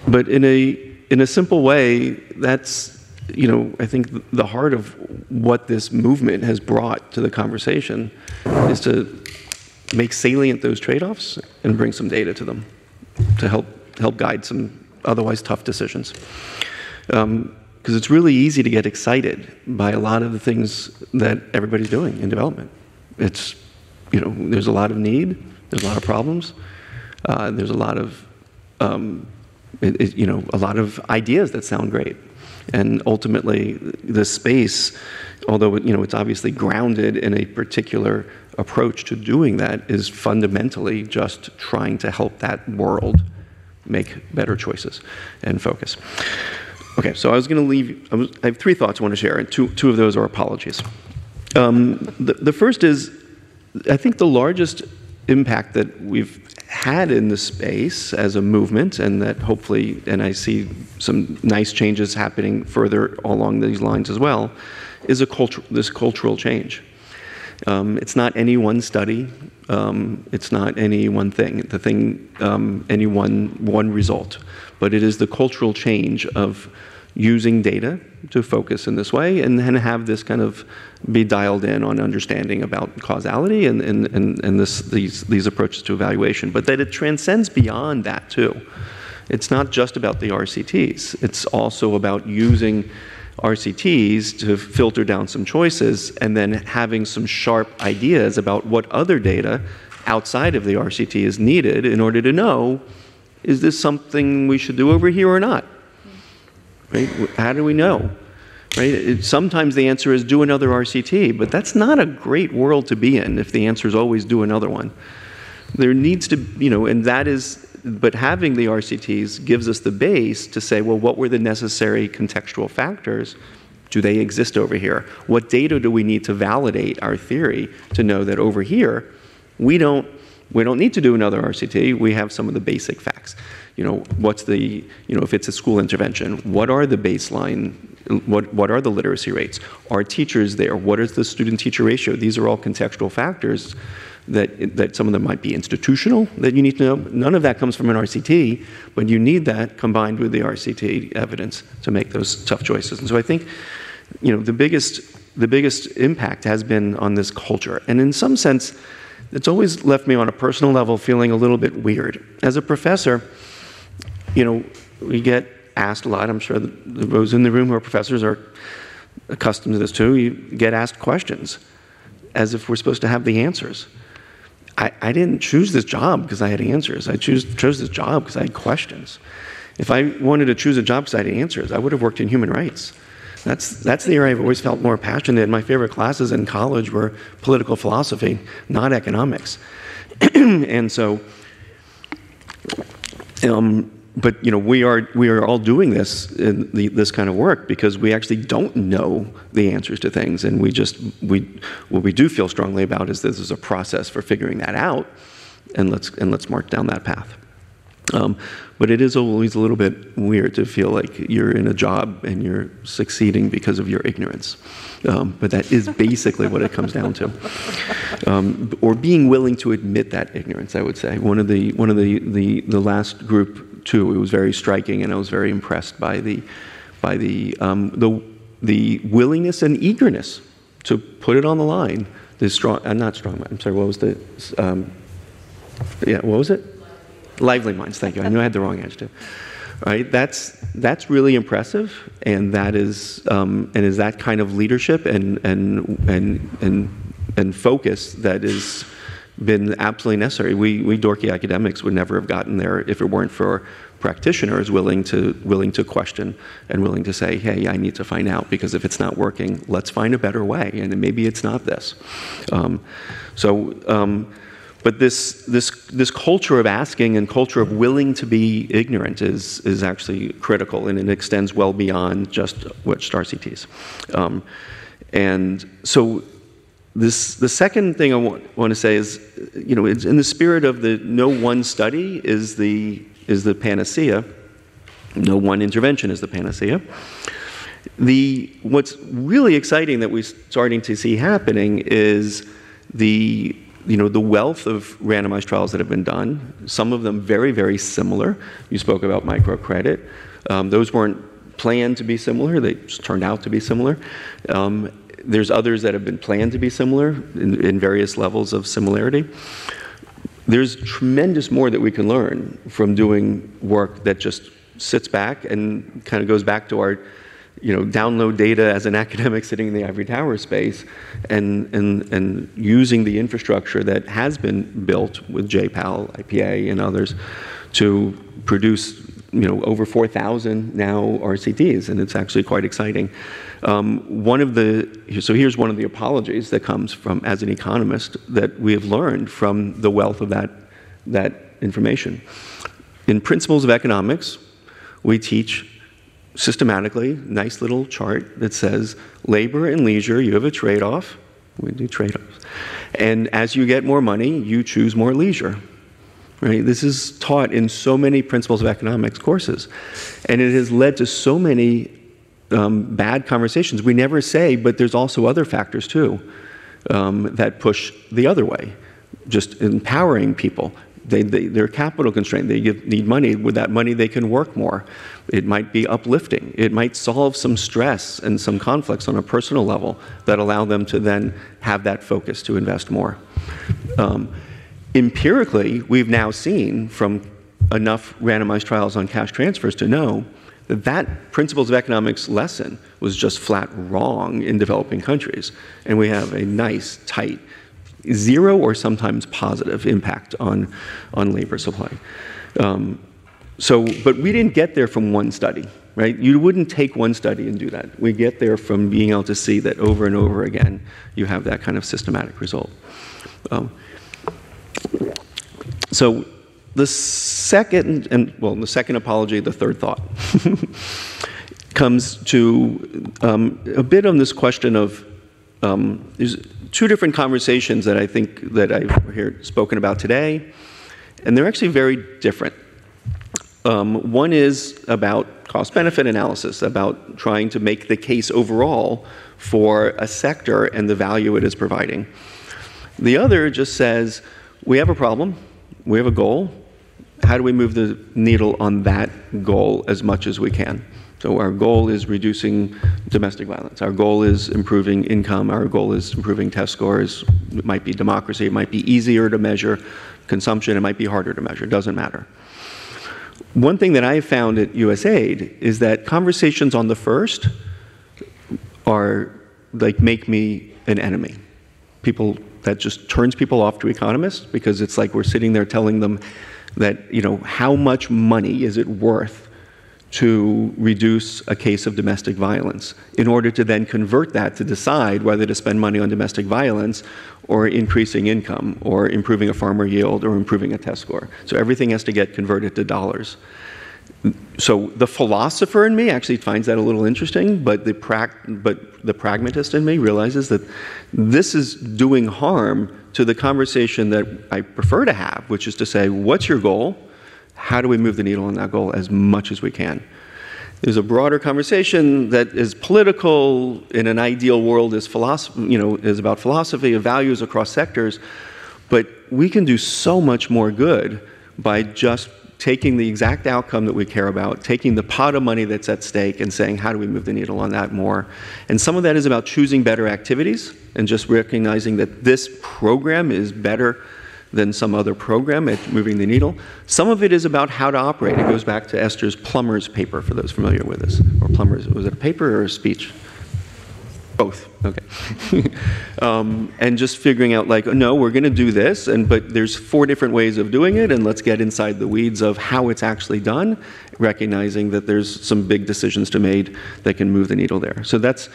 but in a in a simple way, that's you know I think the heart of what this movement has brought to the conversation is to make salient those trade-offs and bring some data to them to help, help guide some otherwise tough decisions. Because um, it's really easy to get excited by a lot of the things that everybody's doing in development. It's, you know, there's a lot of need, there's a lot of problems, uh, there's a lot of, um, it, it, you know, a lot of ideas that sound great. And ultimately, the space, although you know it's obviously grounded in a particular approach to doing that is fundamentally just trying to help that world make better choices and focus. Okay, so I was going to leave. I, was, I, have three thoughts I want to share, and two, two of those are apologies. Um, the, the first is I think the largest impact that we've had in the space as a movement, and that hopefully, and I see some nice changes happening further along these lines as well, is a culture, this cultural change. Um, it's not any one study. Um, it's not any one thing. The thing, um, any one one result, but it is the cultural change of using data to focus in this way and then have this kind of be dialed in on understanding about causality and, and, and, and this, these, these approaches to evaluation, but that it transcends beyond that too. It's not just about the RCTs, it's also about using RCTs to filter down some choices and then having some sharp ideas about what other data outside of the RCT is needed in order to know is this something we should do over here or not? Right? How do we know? Right? It, sometimes the answer is do another RCT, but that's not a great world to be in if the answer is always do another one. There needs to, you know, and that is, but having the RCTs gives us the base to say, well, what were the necessary contextual factors? Do they exist over here? What data do we need to validate our theory to know that over here, we don't, we don't need to do another RCT, we have some of the basic facts you know, what's the, you know, if it's a school intervention, what are the baseline, what, what are the literacy rates? Are teachers there? What is the student-teacher ratio? These are all contextual factors that, that some of them might be institutional that you need to know. None of that comes from an RCT, but you need that combined with the RCT evidence to make those tough choices. And so I think, you know, the biggest, the biggest impact has been on this culture. And in some sense, it's always left me on a personal level feeling a little bit weird. As a professor, you know, we get asked a lot. I'm sure those in the room who are professors are accustomed to this too. You get asked questions as if we're supposed to have the answers. I, I didn't choose this job because I had answers. I choose, chose this job because I had questions. If I wanted to choose a job because I had answers, I would have worked in human rights. That's, that's the area I've always felt more passionate in. My favorite classes in college were political philosophy, not economics. and so, um, but you know we are we are all doing this the, this kind of work because we actually don't know the answers to things. And we just we what we do feel strongly about is this is a process for figuring that out. And let's and let's march down that path. Um, but it is always a little bit weird to feel like you're in a job and you're succeeding because of your ignorance. Um, but that is basically what it comes down to. Um, or being willing to admit that ignorance i would say. One of the one of the the, the last group too. It was very striking, and I was very impressed by the, by the, um, the, the willingness and eagerness to put it on the line. The strong, uh, not strong. I'm sorry. What was the? Um, yeah, what was it? Lively minds. Thank you. I knew I had the wrong adjective. Right. That's that's really impressive, and that is um, and is that kind of leadership and and and and and focus that is been absolutely necessary. We, we dorky academics would never have gotten there if it weren't for practitioners willing to, willing to question and willing to say, hey, I need to find out because if it's not working, let's find a better way. And maybe it's not this. Um, so, um, but this, this, this culture of asking and culture of willing to be ignorant is, is actually critical and it extends well beyond just what RCTs. Um, and so this, the second thing I want, want to say is, you know, in the spirit of the no one study is the, is the panacea, no one intervention is the panacea. The, what's really exciting that we're starting to see happening is the, you know, the wealth of randomized trials that have been done, some of them very, very similar. You spoke about microcredit. Um, those weren't planned to be similar, they just turned out to be similar. Um, there's others that have been planned to be similar in, in various levels of similarity. There's tremendous more that we can learn from doing work that just sits back and kind of goes back to our you know, download data as an academic sitting in the ivory tower space and, and, and using the infrastructure that has been built with J-PAL, IPA, and others to produce you know, over 4,000 now RCTs, and it's actually quite exciting. Um, one of the, so here's one of the apologies that comes from, as an economist, that we have learned from the wealth of that, that information. In Principles of Economics, we teach systematically, nice little chart that says labor and leisure, you have a trade off. We do trade offs. And as you get more money, you choose more leisure. Right? This is taught in so many Principles of Economics courses. And it has led to so many um, bad conversations. We never say, but there's also other factors too um, that push the other way. Just empowering people. they, they, they're capital constrained. They give, need money. With that money, they can work more. It might be uplifting. It might solve some stress and some conflicts on a personal level that allow them to then have that focus to invest more. Um, empirically, we've now seen from enough randomized trials on cash transfers to know that that principles of economics lesson was just flat wrong in developing countries. And we have a nice, tight, zero or sometimes positive impact on, on labor supply. Um, so, but we didn't get there from one study, right? You wouldn't take one study and do that. We get there from being able to see that over and over again, you have that kind of systematic result. Um, so the second, and well, the second apology, the third thought, comes to um, a bit on this question of um, there's two different conversations that I think that I've heard spoken about today, and they're actually very different. Um, one is about cost benefit analysis, about trying to make the case overall for a sector and the value it is providing. The other just says we have a problem, we have a goal, how do we move the needle on that goal as much as we can? So our goal is reducing domestic violence. Our goal is improving income. Our goal is improving test scores. It might be democracy. It might be easier to measure consumption. It might be harder to measure. It doesn't matter. One thing that I found at USAID is that conversations on the first are like make me an enemy. People that just turns people off to economists because it's like we're sitting there telling them that, you know, how much money is it worth to reduce a case of domestic violence in order to then convert that to decide whether to spend money on domestic violence or increasing income or improving a farmer yield or improving a test score. So everything has to get converted to dollars. So the philosopher in me actually finds that a little interesting, but the, but the pragmatist in me realizes that this is doing harm to the conversation that I prefer to have, which is to say, what's your goal? How do we move the needle on that goal as much as we can? There's a broader conversation that is political in an ideal world is philosophy, you know, is about philosophy of values across sectors, but we can do so much more good by just taking the exact outcome that we care about, taking the pot of money that's at stake and saying, how do we move the needle on that more? And some of that is about choosing better activities and just recognizing that this program is better than some other program at moving the needle. Some of it is about how to operate. It goes back to Esther's Plumber's paper, for those familiar with this. Or Plumber's, was it a paper or a speech? Both. Okay. um, and just figuring out like, no, we're going to do this, and but there's four different ways of doing it, and let's get inside the weeds of how it's actually done, recognizing that there's some big decisions to made that can move the needle there. So that's.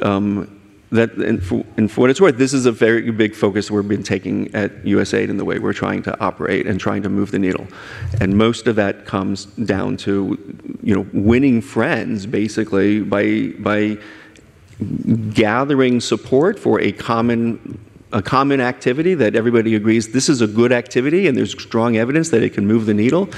Um, that, and for, and for, what it's worth, this is a very big focus we've been taking at USAID in the way we're trying to operate and trying to move the needle. And most of that comes down to, you know, winning friends basically by by gathering support for a common a common activity that everybody agrees this is a good activity and there's strong evidence that it can move the needle.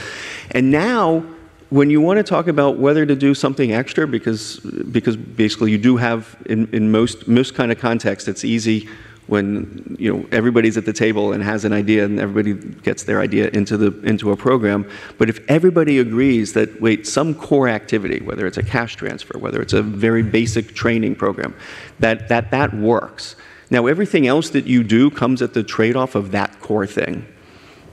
And now when you want to talk about whether to do something extra because because basically you do have in, in most most kind of context it's easy when you know everybody's at the table and has an idea and everybody gets their idea into the into a program. But if everybody agrees that wait some core activity whether it's a cash transfer whether it's a very basic training program that that that works. Now everything else that you do comes at the trade-off of that core thing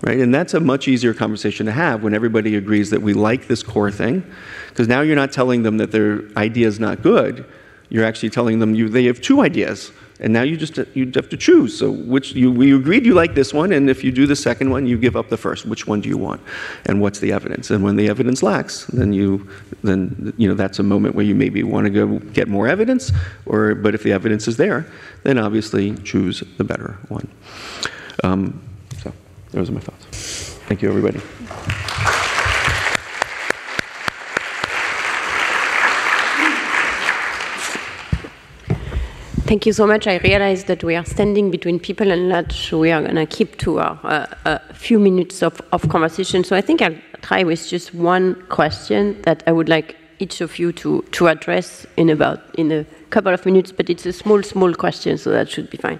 right? And that's a much easier conversation to have when everybody agrees that we like this core thing because now you're not telling them that their idea is not good. You're actually telling them you they have two ideas and now you just you have to choose. So which you we agreed you like this one, and if you do the second one, you give up the first. Which one do you want? And what's the evidence? And when the evidence lacks, then you then you know that's a moment where you maybe want to go get more evidence. Or but if the evidence is there, then obviously choose the better one. Um, so those are my thoughts. Thank you, everybody. Thank you so much. I realize that we are standing between people and lunch. We are going to keep to uh, a few minutes of, of conversation. So I think I'll try with just one question that I would like each of you to, to address in about in a couple of minutes, but it's a small, small question, so that should be fine.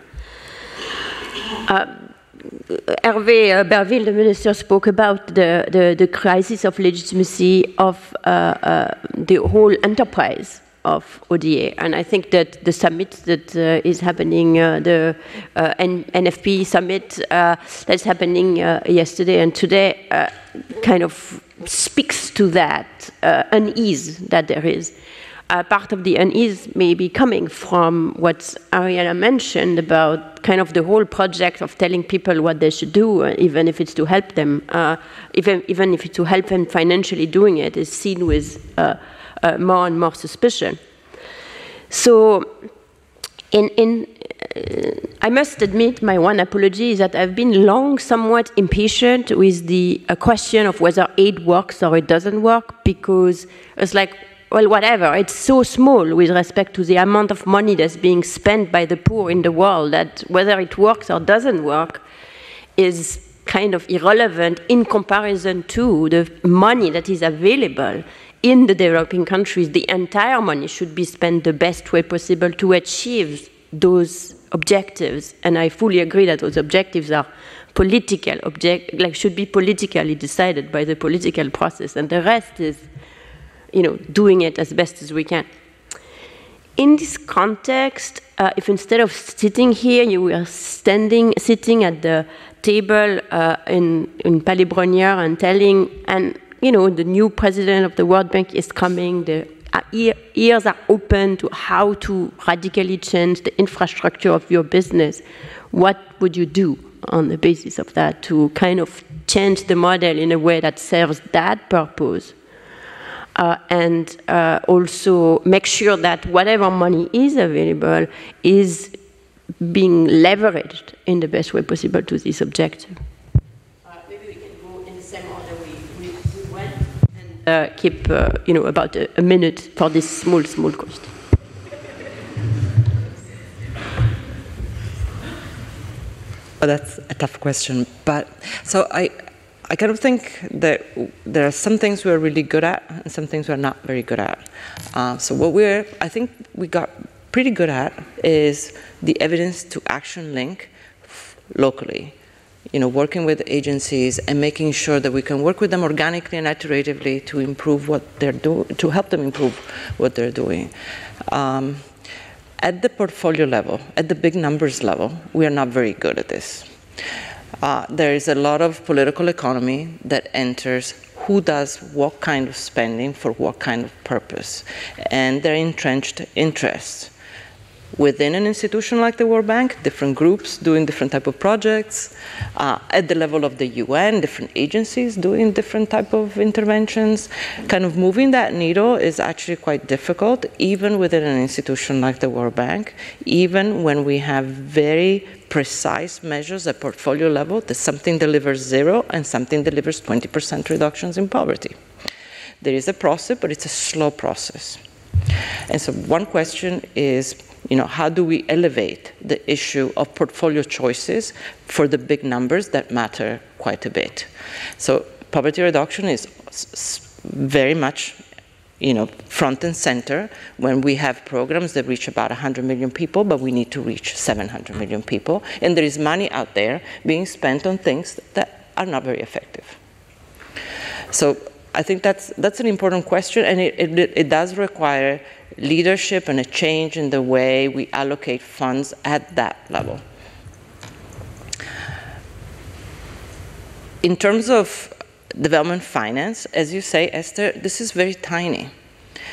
Uh, Hervé uh, Berville, the minister, spoke about the, the, the crisis of legitimacy of uh, uh, the whole enterprise of ODA. And I think that the summit that uh, is happening, uh, the uh, NFP summit uh, that's happening uh, yesterday and today, uh, kind of speaks to that unease that there is. part of the unease may be coming from what Arianna mentioned about kind of the whole project of telling people what they should do, even if it's to help them, even, even if it's to help them financially doing it, is seen with uh, more and more suspicion. So, in, in uh, I must admit, my one apology is that I've been long somewhat impatient with the uh, question of whether aid works or it doesn't work because it's like, well, whatever. It's so small with respect to the amount of money that's being spent by the poor in the world that whether it works or doesn't work is kind of irrelevant in comparison to the money that is available in the developing countries, the entire money should be spent the best way possible to achieve those objectives. And I fully agree that those objectives are political object like should be politically decided by the political process and the rest is you know doing it as best as we can in this context uh, if instead of sitting here you were standing sitting at the table uh, in in Palais and telling and you know, the new president of the World Bank is coming, the uh, ears are open to how to radically change the infrastructure of your business. What would you do on the basis of that to kind of change the model in a way that serves that purpose? Uh, and uh, also make sure that whatever money is available is being leveraged in the best way possible to this objective. Uh, keep, uh, you know, about a, a, minute for this small, small question. Oh, that's a tough question, but so I, I kind of think that there are some things we're really good at and some things we're not very good at. Uh, so what we're, I think we got pretty good at is the evidence to action link locally you know, working with agencies and making sure that we can work with them organically and iteratively to improve what they're doing, to help them improve what they're doing. Um, at the portfolio level, at the big numbers level, we are not very good at this. Uh, there is a lot of political economy that enters who does what kind of spending for what kind of purpose, and their entrenched interests within an institution like the World Bank, different groups doing different type of projects. Uh, at the level of the UN, different agencies doing different type of interventions. Kind of moving that needle is actually quite difficult, even within an institution like the World Bank, even when we have very precise measures at portfolio level that something delivers zero and something delivers 20% reductions in poverty. There is a process, but it's a slow process. And so one question is you know, how do we elevate the issue of portfolio choices for the big numbers that matter quite a bit? So poverty reduction is very much you know, front and center when we have programs that reach about 100 million people, but we need to reach 700 million people. And there is money out there being spent on things that are not very effective. So I think that's, that's an important question, and it, it, it does require leadership and a change in the way we allocate funds at that level. In terms of development finance, as you say, Esther, this is very tiny.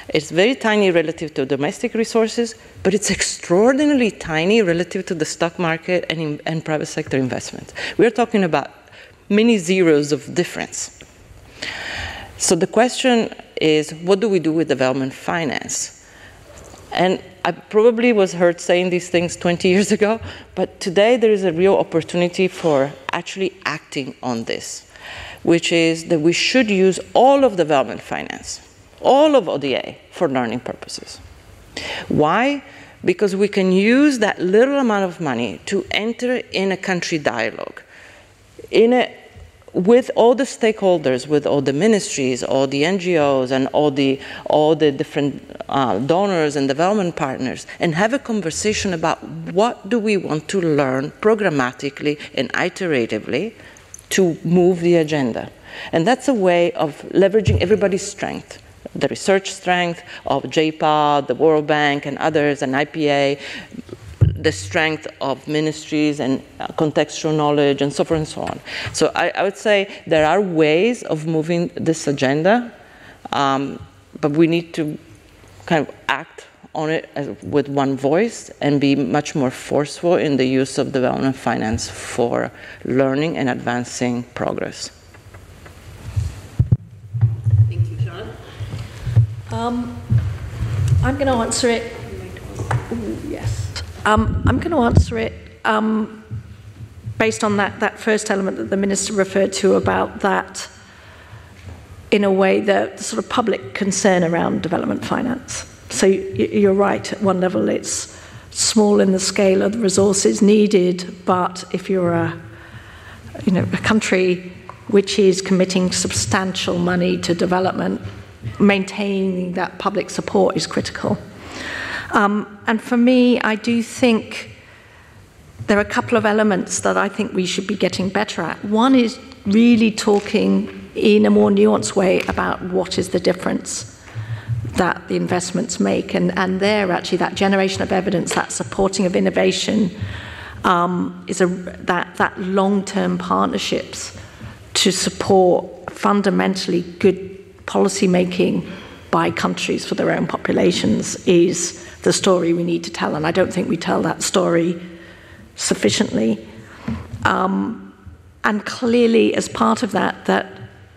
It's very tiny relative to domestic resources, but it's extraordinarily tiny relative to the stock market and, in, and private sector investment. We're talking about many zeros of difference. So the question is what do we do with development finance? And I probably was heard saying these things 20 years ago, but today there is a real opportunity for actually acting on this, which is that we should use all of development finance, all of ODA, for learning purposes. Why? Because we can use that little amount of money to enter in a country dialogue, in a with all the stakeholders, with all the ministries, all the NGOs, and all the all the different uh, donors and development partners, and have a conversation about what do we want to learn programmatically and iteratively to move the agenda. And that's a way of leveraging everybody's strength the research strength of JPA, the World Bank, and others, and IPA, the strength of ministries and uh, contextual knowledge and so forth and so on. So I, I, would say there are ways of moving this agenda, um, but we need to kind of act on it as, with one voice and be much more forceful in the use of development finance for learning and advancing progress. Thank you, John. Um, I'm going to answer it. Ooh, yes. Um, I'm going to answer it um, based on that, that first element that the minister referred to about that, in a way, the, the sort of public concern around development finance. So you're right, at one level it's small in the scale of the resources needed, but if you're a, you know, a country which is committing substantial money to development, maintaining that public support is critical. Um, and for me, I do think there are a couple of elements that I think we should be getting better at. One is really talking in a more nuanced way about what is the difference that the investments make. And, and there, actually, that generation of evidence, that supporting of innovation, um, is a, that, that long term partnerships to support fundamentally good policy making by countries for their own populations is the story we need to tell. And I don't think we tell that story sufficiently. Um, and clearly, as part of that, that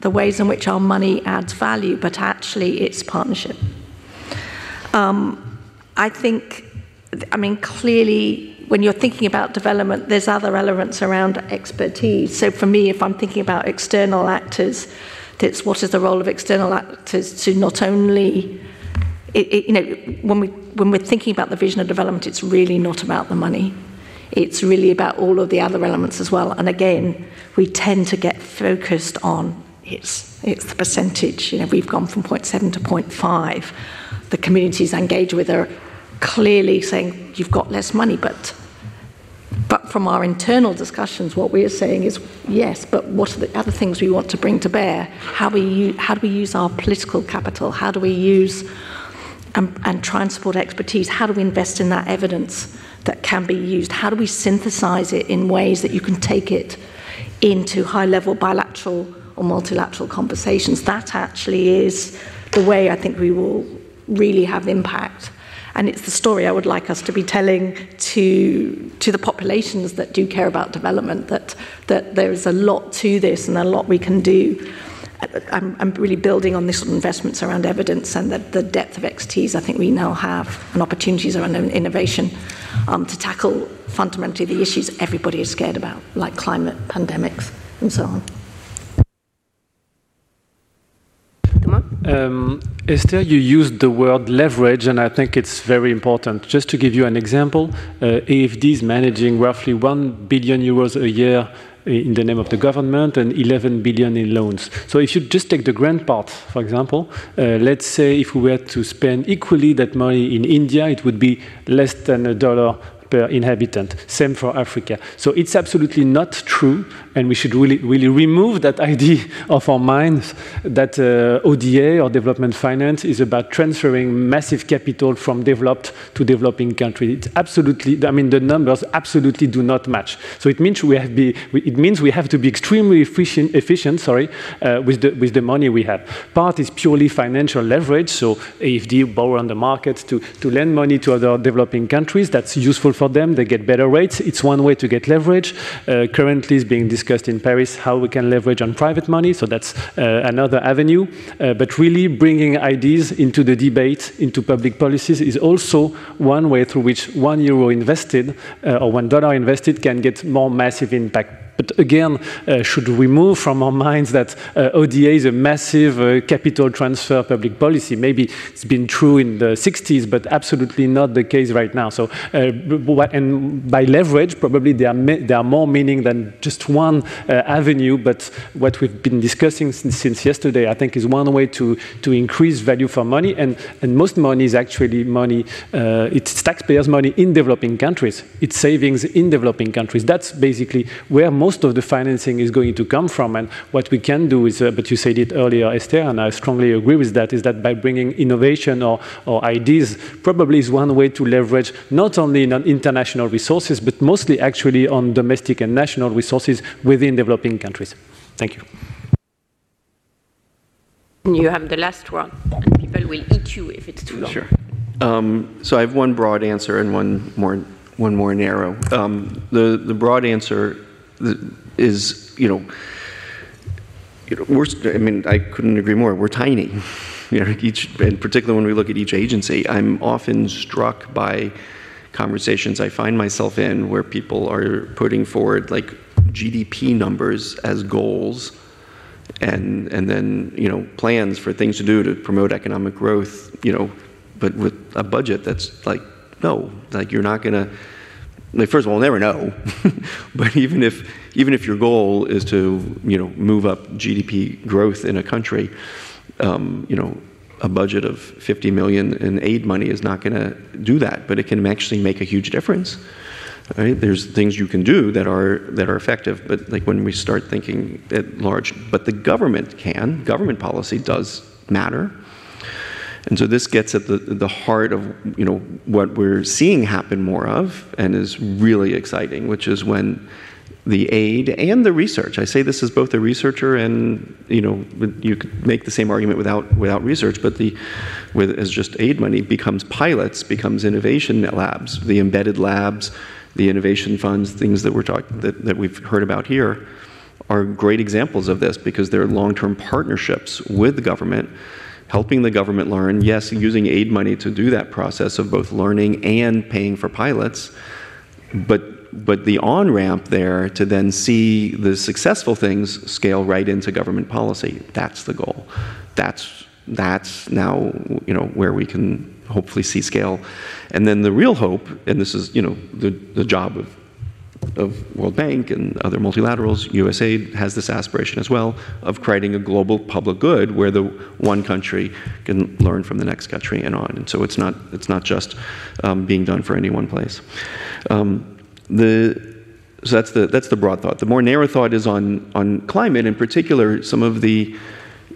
the ways in which our money adds value, but actually it's partnership. Um, I think, I mean, clearly, when you're thinking about development, there's other elements around expertise. So for me, if I'm thinking about external actors, It's what is the role of external actors to not only, it, it, you know, when, we, when we're thinking about the vision of development, it's really not about the money. It's really about all of the other elements as well. And again, we tend to get focused on it's, it's the percentage. You know, we've gone from 0.7 to 0.5. The communities engage with are clearly saying you've got less money, but but from our internal discussions, what we are saying is yes, but what are the other things we want to bring to bear? How, we, how do we use our political capital? How do we use and, and try and support expertise. How do we invest in that evidence that can be used? How do we synthesize it in ways that you can take it into high level bilateral or multilateral conversations? That actually is the way I think we will really have impact. And it's the story I would like us to be telling to, to the populations that do care about development that, that there is a lot to this and a lot we can do I'm, I'm really building on this sort of investments around evidence and the, the depth of expertise I think we now have and opportunities around innovation um, to tackle fundamentally the issues everybody is scared about, like climate, pandemics, and so on. Um, Esther, you used the word leverage, and I think it's very important. Just to give you an example, uh, AFD is managing roughly 1 billion euros a year in the name of the government and 11 billion in loans. So if you just take the grant part, for example, uh, let's say if we were to spend equally that money in India, it would be less than a dollar per inhabitant. Same for Africa. So it's absolutely not true, and we should really, really remove that idea of our minds that uh, ODA or development finance is about transferring massive capital from developed to developing countries. It's absolutely, I mean, the numbers absolutely do not match. So it means we have, be, it means we have to be extremely efficient, efficient sorry, uh, with, the, with the money we have. Part is purely financial leverage, so AFD borrow on the market to, to lend money to other developing countries. That's useful for for them. They get better rates. It's one way to get leverage. Uh, currently, is being discussed in Paris how we can leverage on private money. So that's uh, another avenue. Uh, but really, bringing ideas into the debate, into public policies, is also one way through which one euro invested uh, or one dollar invested can get more massive impact But again, uh, should we move from our minds that uh, ODA is a massive uh, capital transfer public policy? Maybe it's been true in the 60s, but absolutely not the case right now. So, uh, and by leverage, probably there are, there are more meaning than just one uh, avenue. But what we've been discussing since, since, yesterday, I think, is one way to, to increase value for money. And, and most money is actually money, uh, it's taxpayers' money in developing countries. It's savings in developing countries. That's basically where most of the financing is going to come from. And what we can do is, uh, but you said it earlier, Esther, and I strongly agree with that, is that by bringing innovation or, or ideas, probably is one way to leverage not only on international resources, but mostly actually on domestic and national resources within developing countries. Thank you. You have the last one, and people will eat you if it's too long. Sure. Um, so I have one broad answer and one more one more narrow. Um, the the broad answer is, you know, you know, we're, I mean, I couldn't agree more. We're tiny. You know, each, and particularly when we look at each agency, I'm often struck by conversations I find myself in where people are putting forward like GDP numbers as goals and and then you know plans for things to do to promote economic growth you know but with a budget that's like no like you're not going to like, first of all, we'll never know. but even if even if your goal is to you know move up GDP growth in a country, um, you know a budget of 50 million in aid money is not going to do that. But it can actually make a huge difference. Right? There's things you can do that are that are effective, but like when we start thinking at large, but the government can. Government policy does matter. And so this gets at the, the heart of you know what we're seeing happen more of and is really exciting, which is when the aid and the research. I say this as both a researcher and you know you could make the same argument without without research, but the with as just aid money becomes pilots, becomes innovation labs, the embedded labs, the innovation funds, things that we're talking that, that we've heard about here are great examples of this because they're long-term partnerships with the government helping the government learn, yes, using aid money to do that process of both learning and paying for pilots, but but the on ramp there to then see the successful things scale right into government policy. That's the goal. That's that's now you know where we can hopefully see scale, and then the real hope, and this is you know the the job of of World Bank and other multilaterals, USAID has this aspiration as well of creating a global public good where the one country can learn from the next country and on. And so it's not it's not just um, being done for any one place. Um, the so that's the that's the broad thought. The more narrow thought is on on climate, in particular, some of the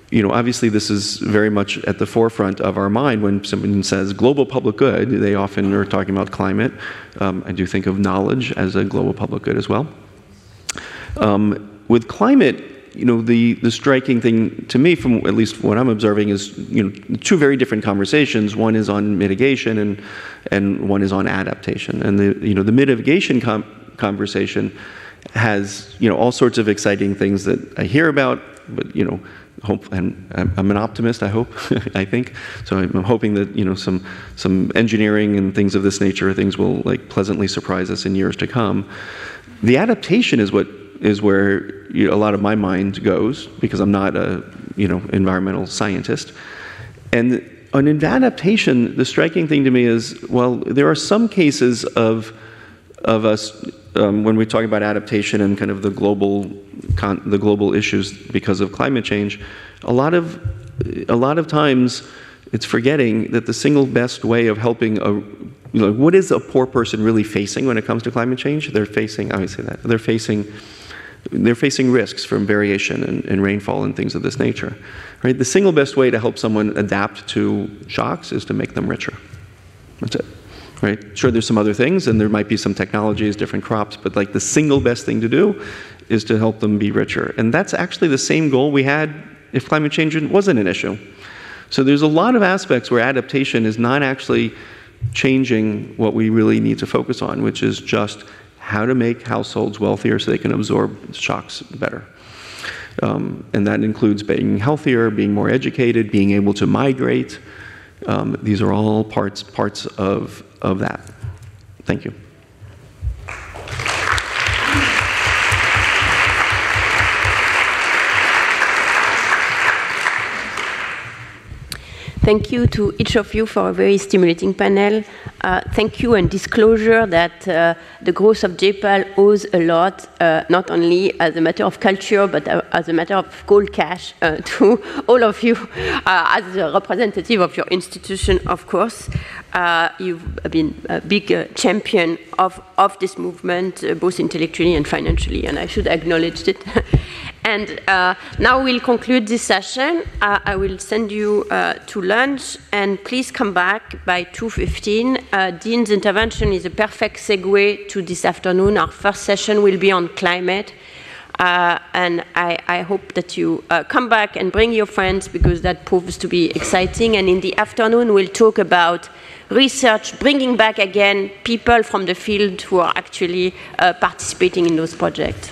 you know, obviously this is very much at the forefront of our mind when someone says global public good. They often are talking about climate. Um, I do think of knowledge as a global public good as well. Um, with climate, you know, the, the striking thing to me, from at least what I'm observing, is you know two very different conversations. One is on mitigation, and and one is on adaptation. And the you know the mitigation com- conversation has you know all sorts of exciting things that I hear about, but you know hope, and I'm an optimist. I hope, I think. So I'm hoping that you know some some engineering and things of this nature, things will like pleasantly surprise us in years to come. The adaptation is what is where you know, a lot of my mind goes because I'm not a you know environmental scientist, and on adaptation, the striking thing to me is well, there are some cases of of us um, when we talk about adaptation and kind of the global the global issues because of climate change, a lot of a lot of times it's forgetting that the single best way of helping a you know, what is a poor person really facing when it comes to climate change? They're facing, I would say that, they're facing, they're facing risks from variation and, in rainfall and things of this nature. Right? The single best way to help someone adapt to shocks is to make them richer. That's it right? Sure, there's some other things, and there might be some technologies, different crops, but like the single best thing to do is to help them be richer. And that's actually the same goal we had if climate change wasn't an issue. So there's a lot of aspects where adaptation is not actually changing what we really need to focus on, which is just how to make households wealthier so they can absorb shocks better. Um, and that includes being healthier, being more educated, being able to migrate. Um, these are all parts parts of of that. Thank you. Thank you to each of you for a very stimulating panel. Uh, thank you and disclosure that uh, the growth of J-PAL owes a lot, uh, not only as a matter of culture, but uh, as a matter of cold cash uh, to all of you as a representative of your institution, of course. you've been a big champion of, of this movement, both intellectually and financially, and I should acknowledge it. And now we'll conclude this session. I will send you to lunch, and please come back by 2.15. Uh, Dean's intervention is a perfect segue to this afternoon. Our first session will be on climate. Uh, and I, I, hope that you uh, come back and bring your friends because that proves to be exciting. And in the afternoon, we'll talk about research, bringing back again people from the field who are actually participating in those projects.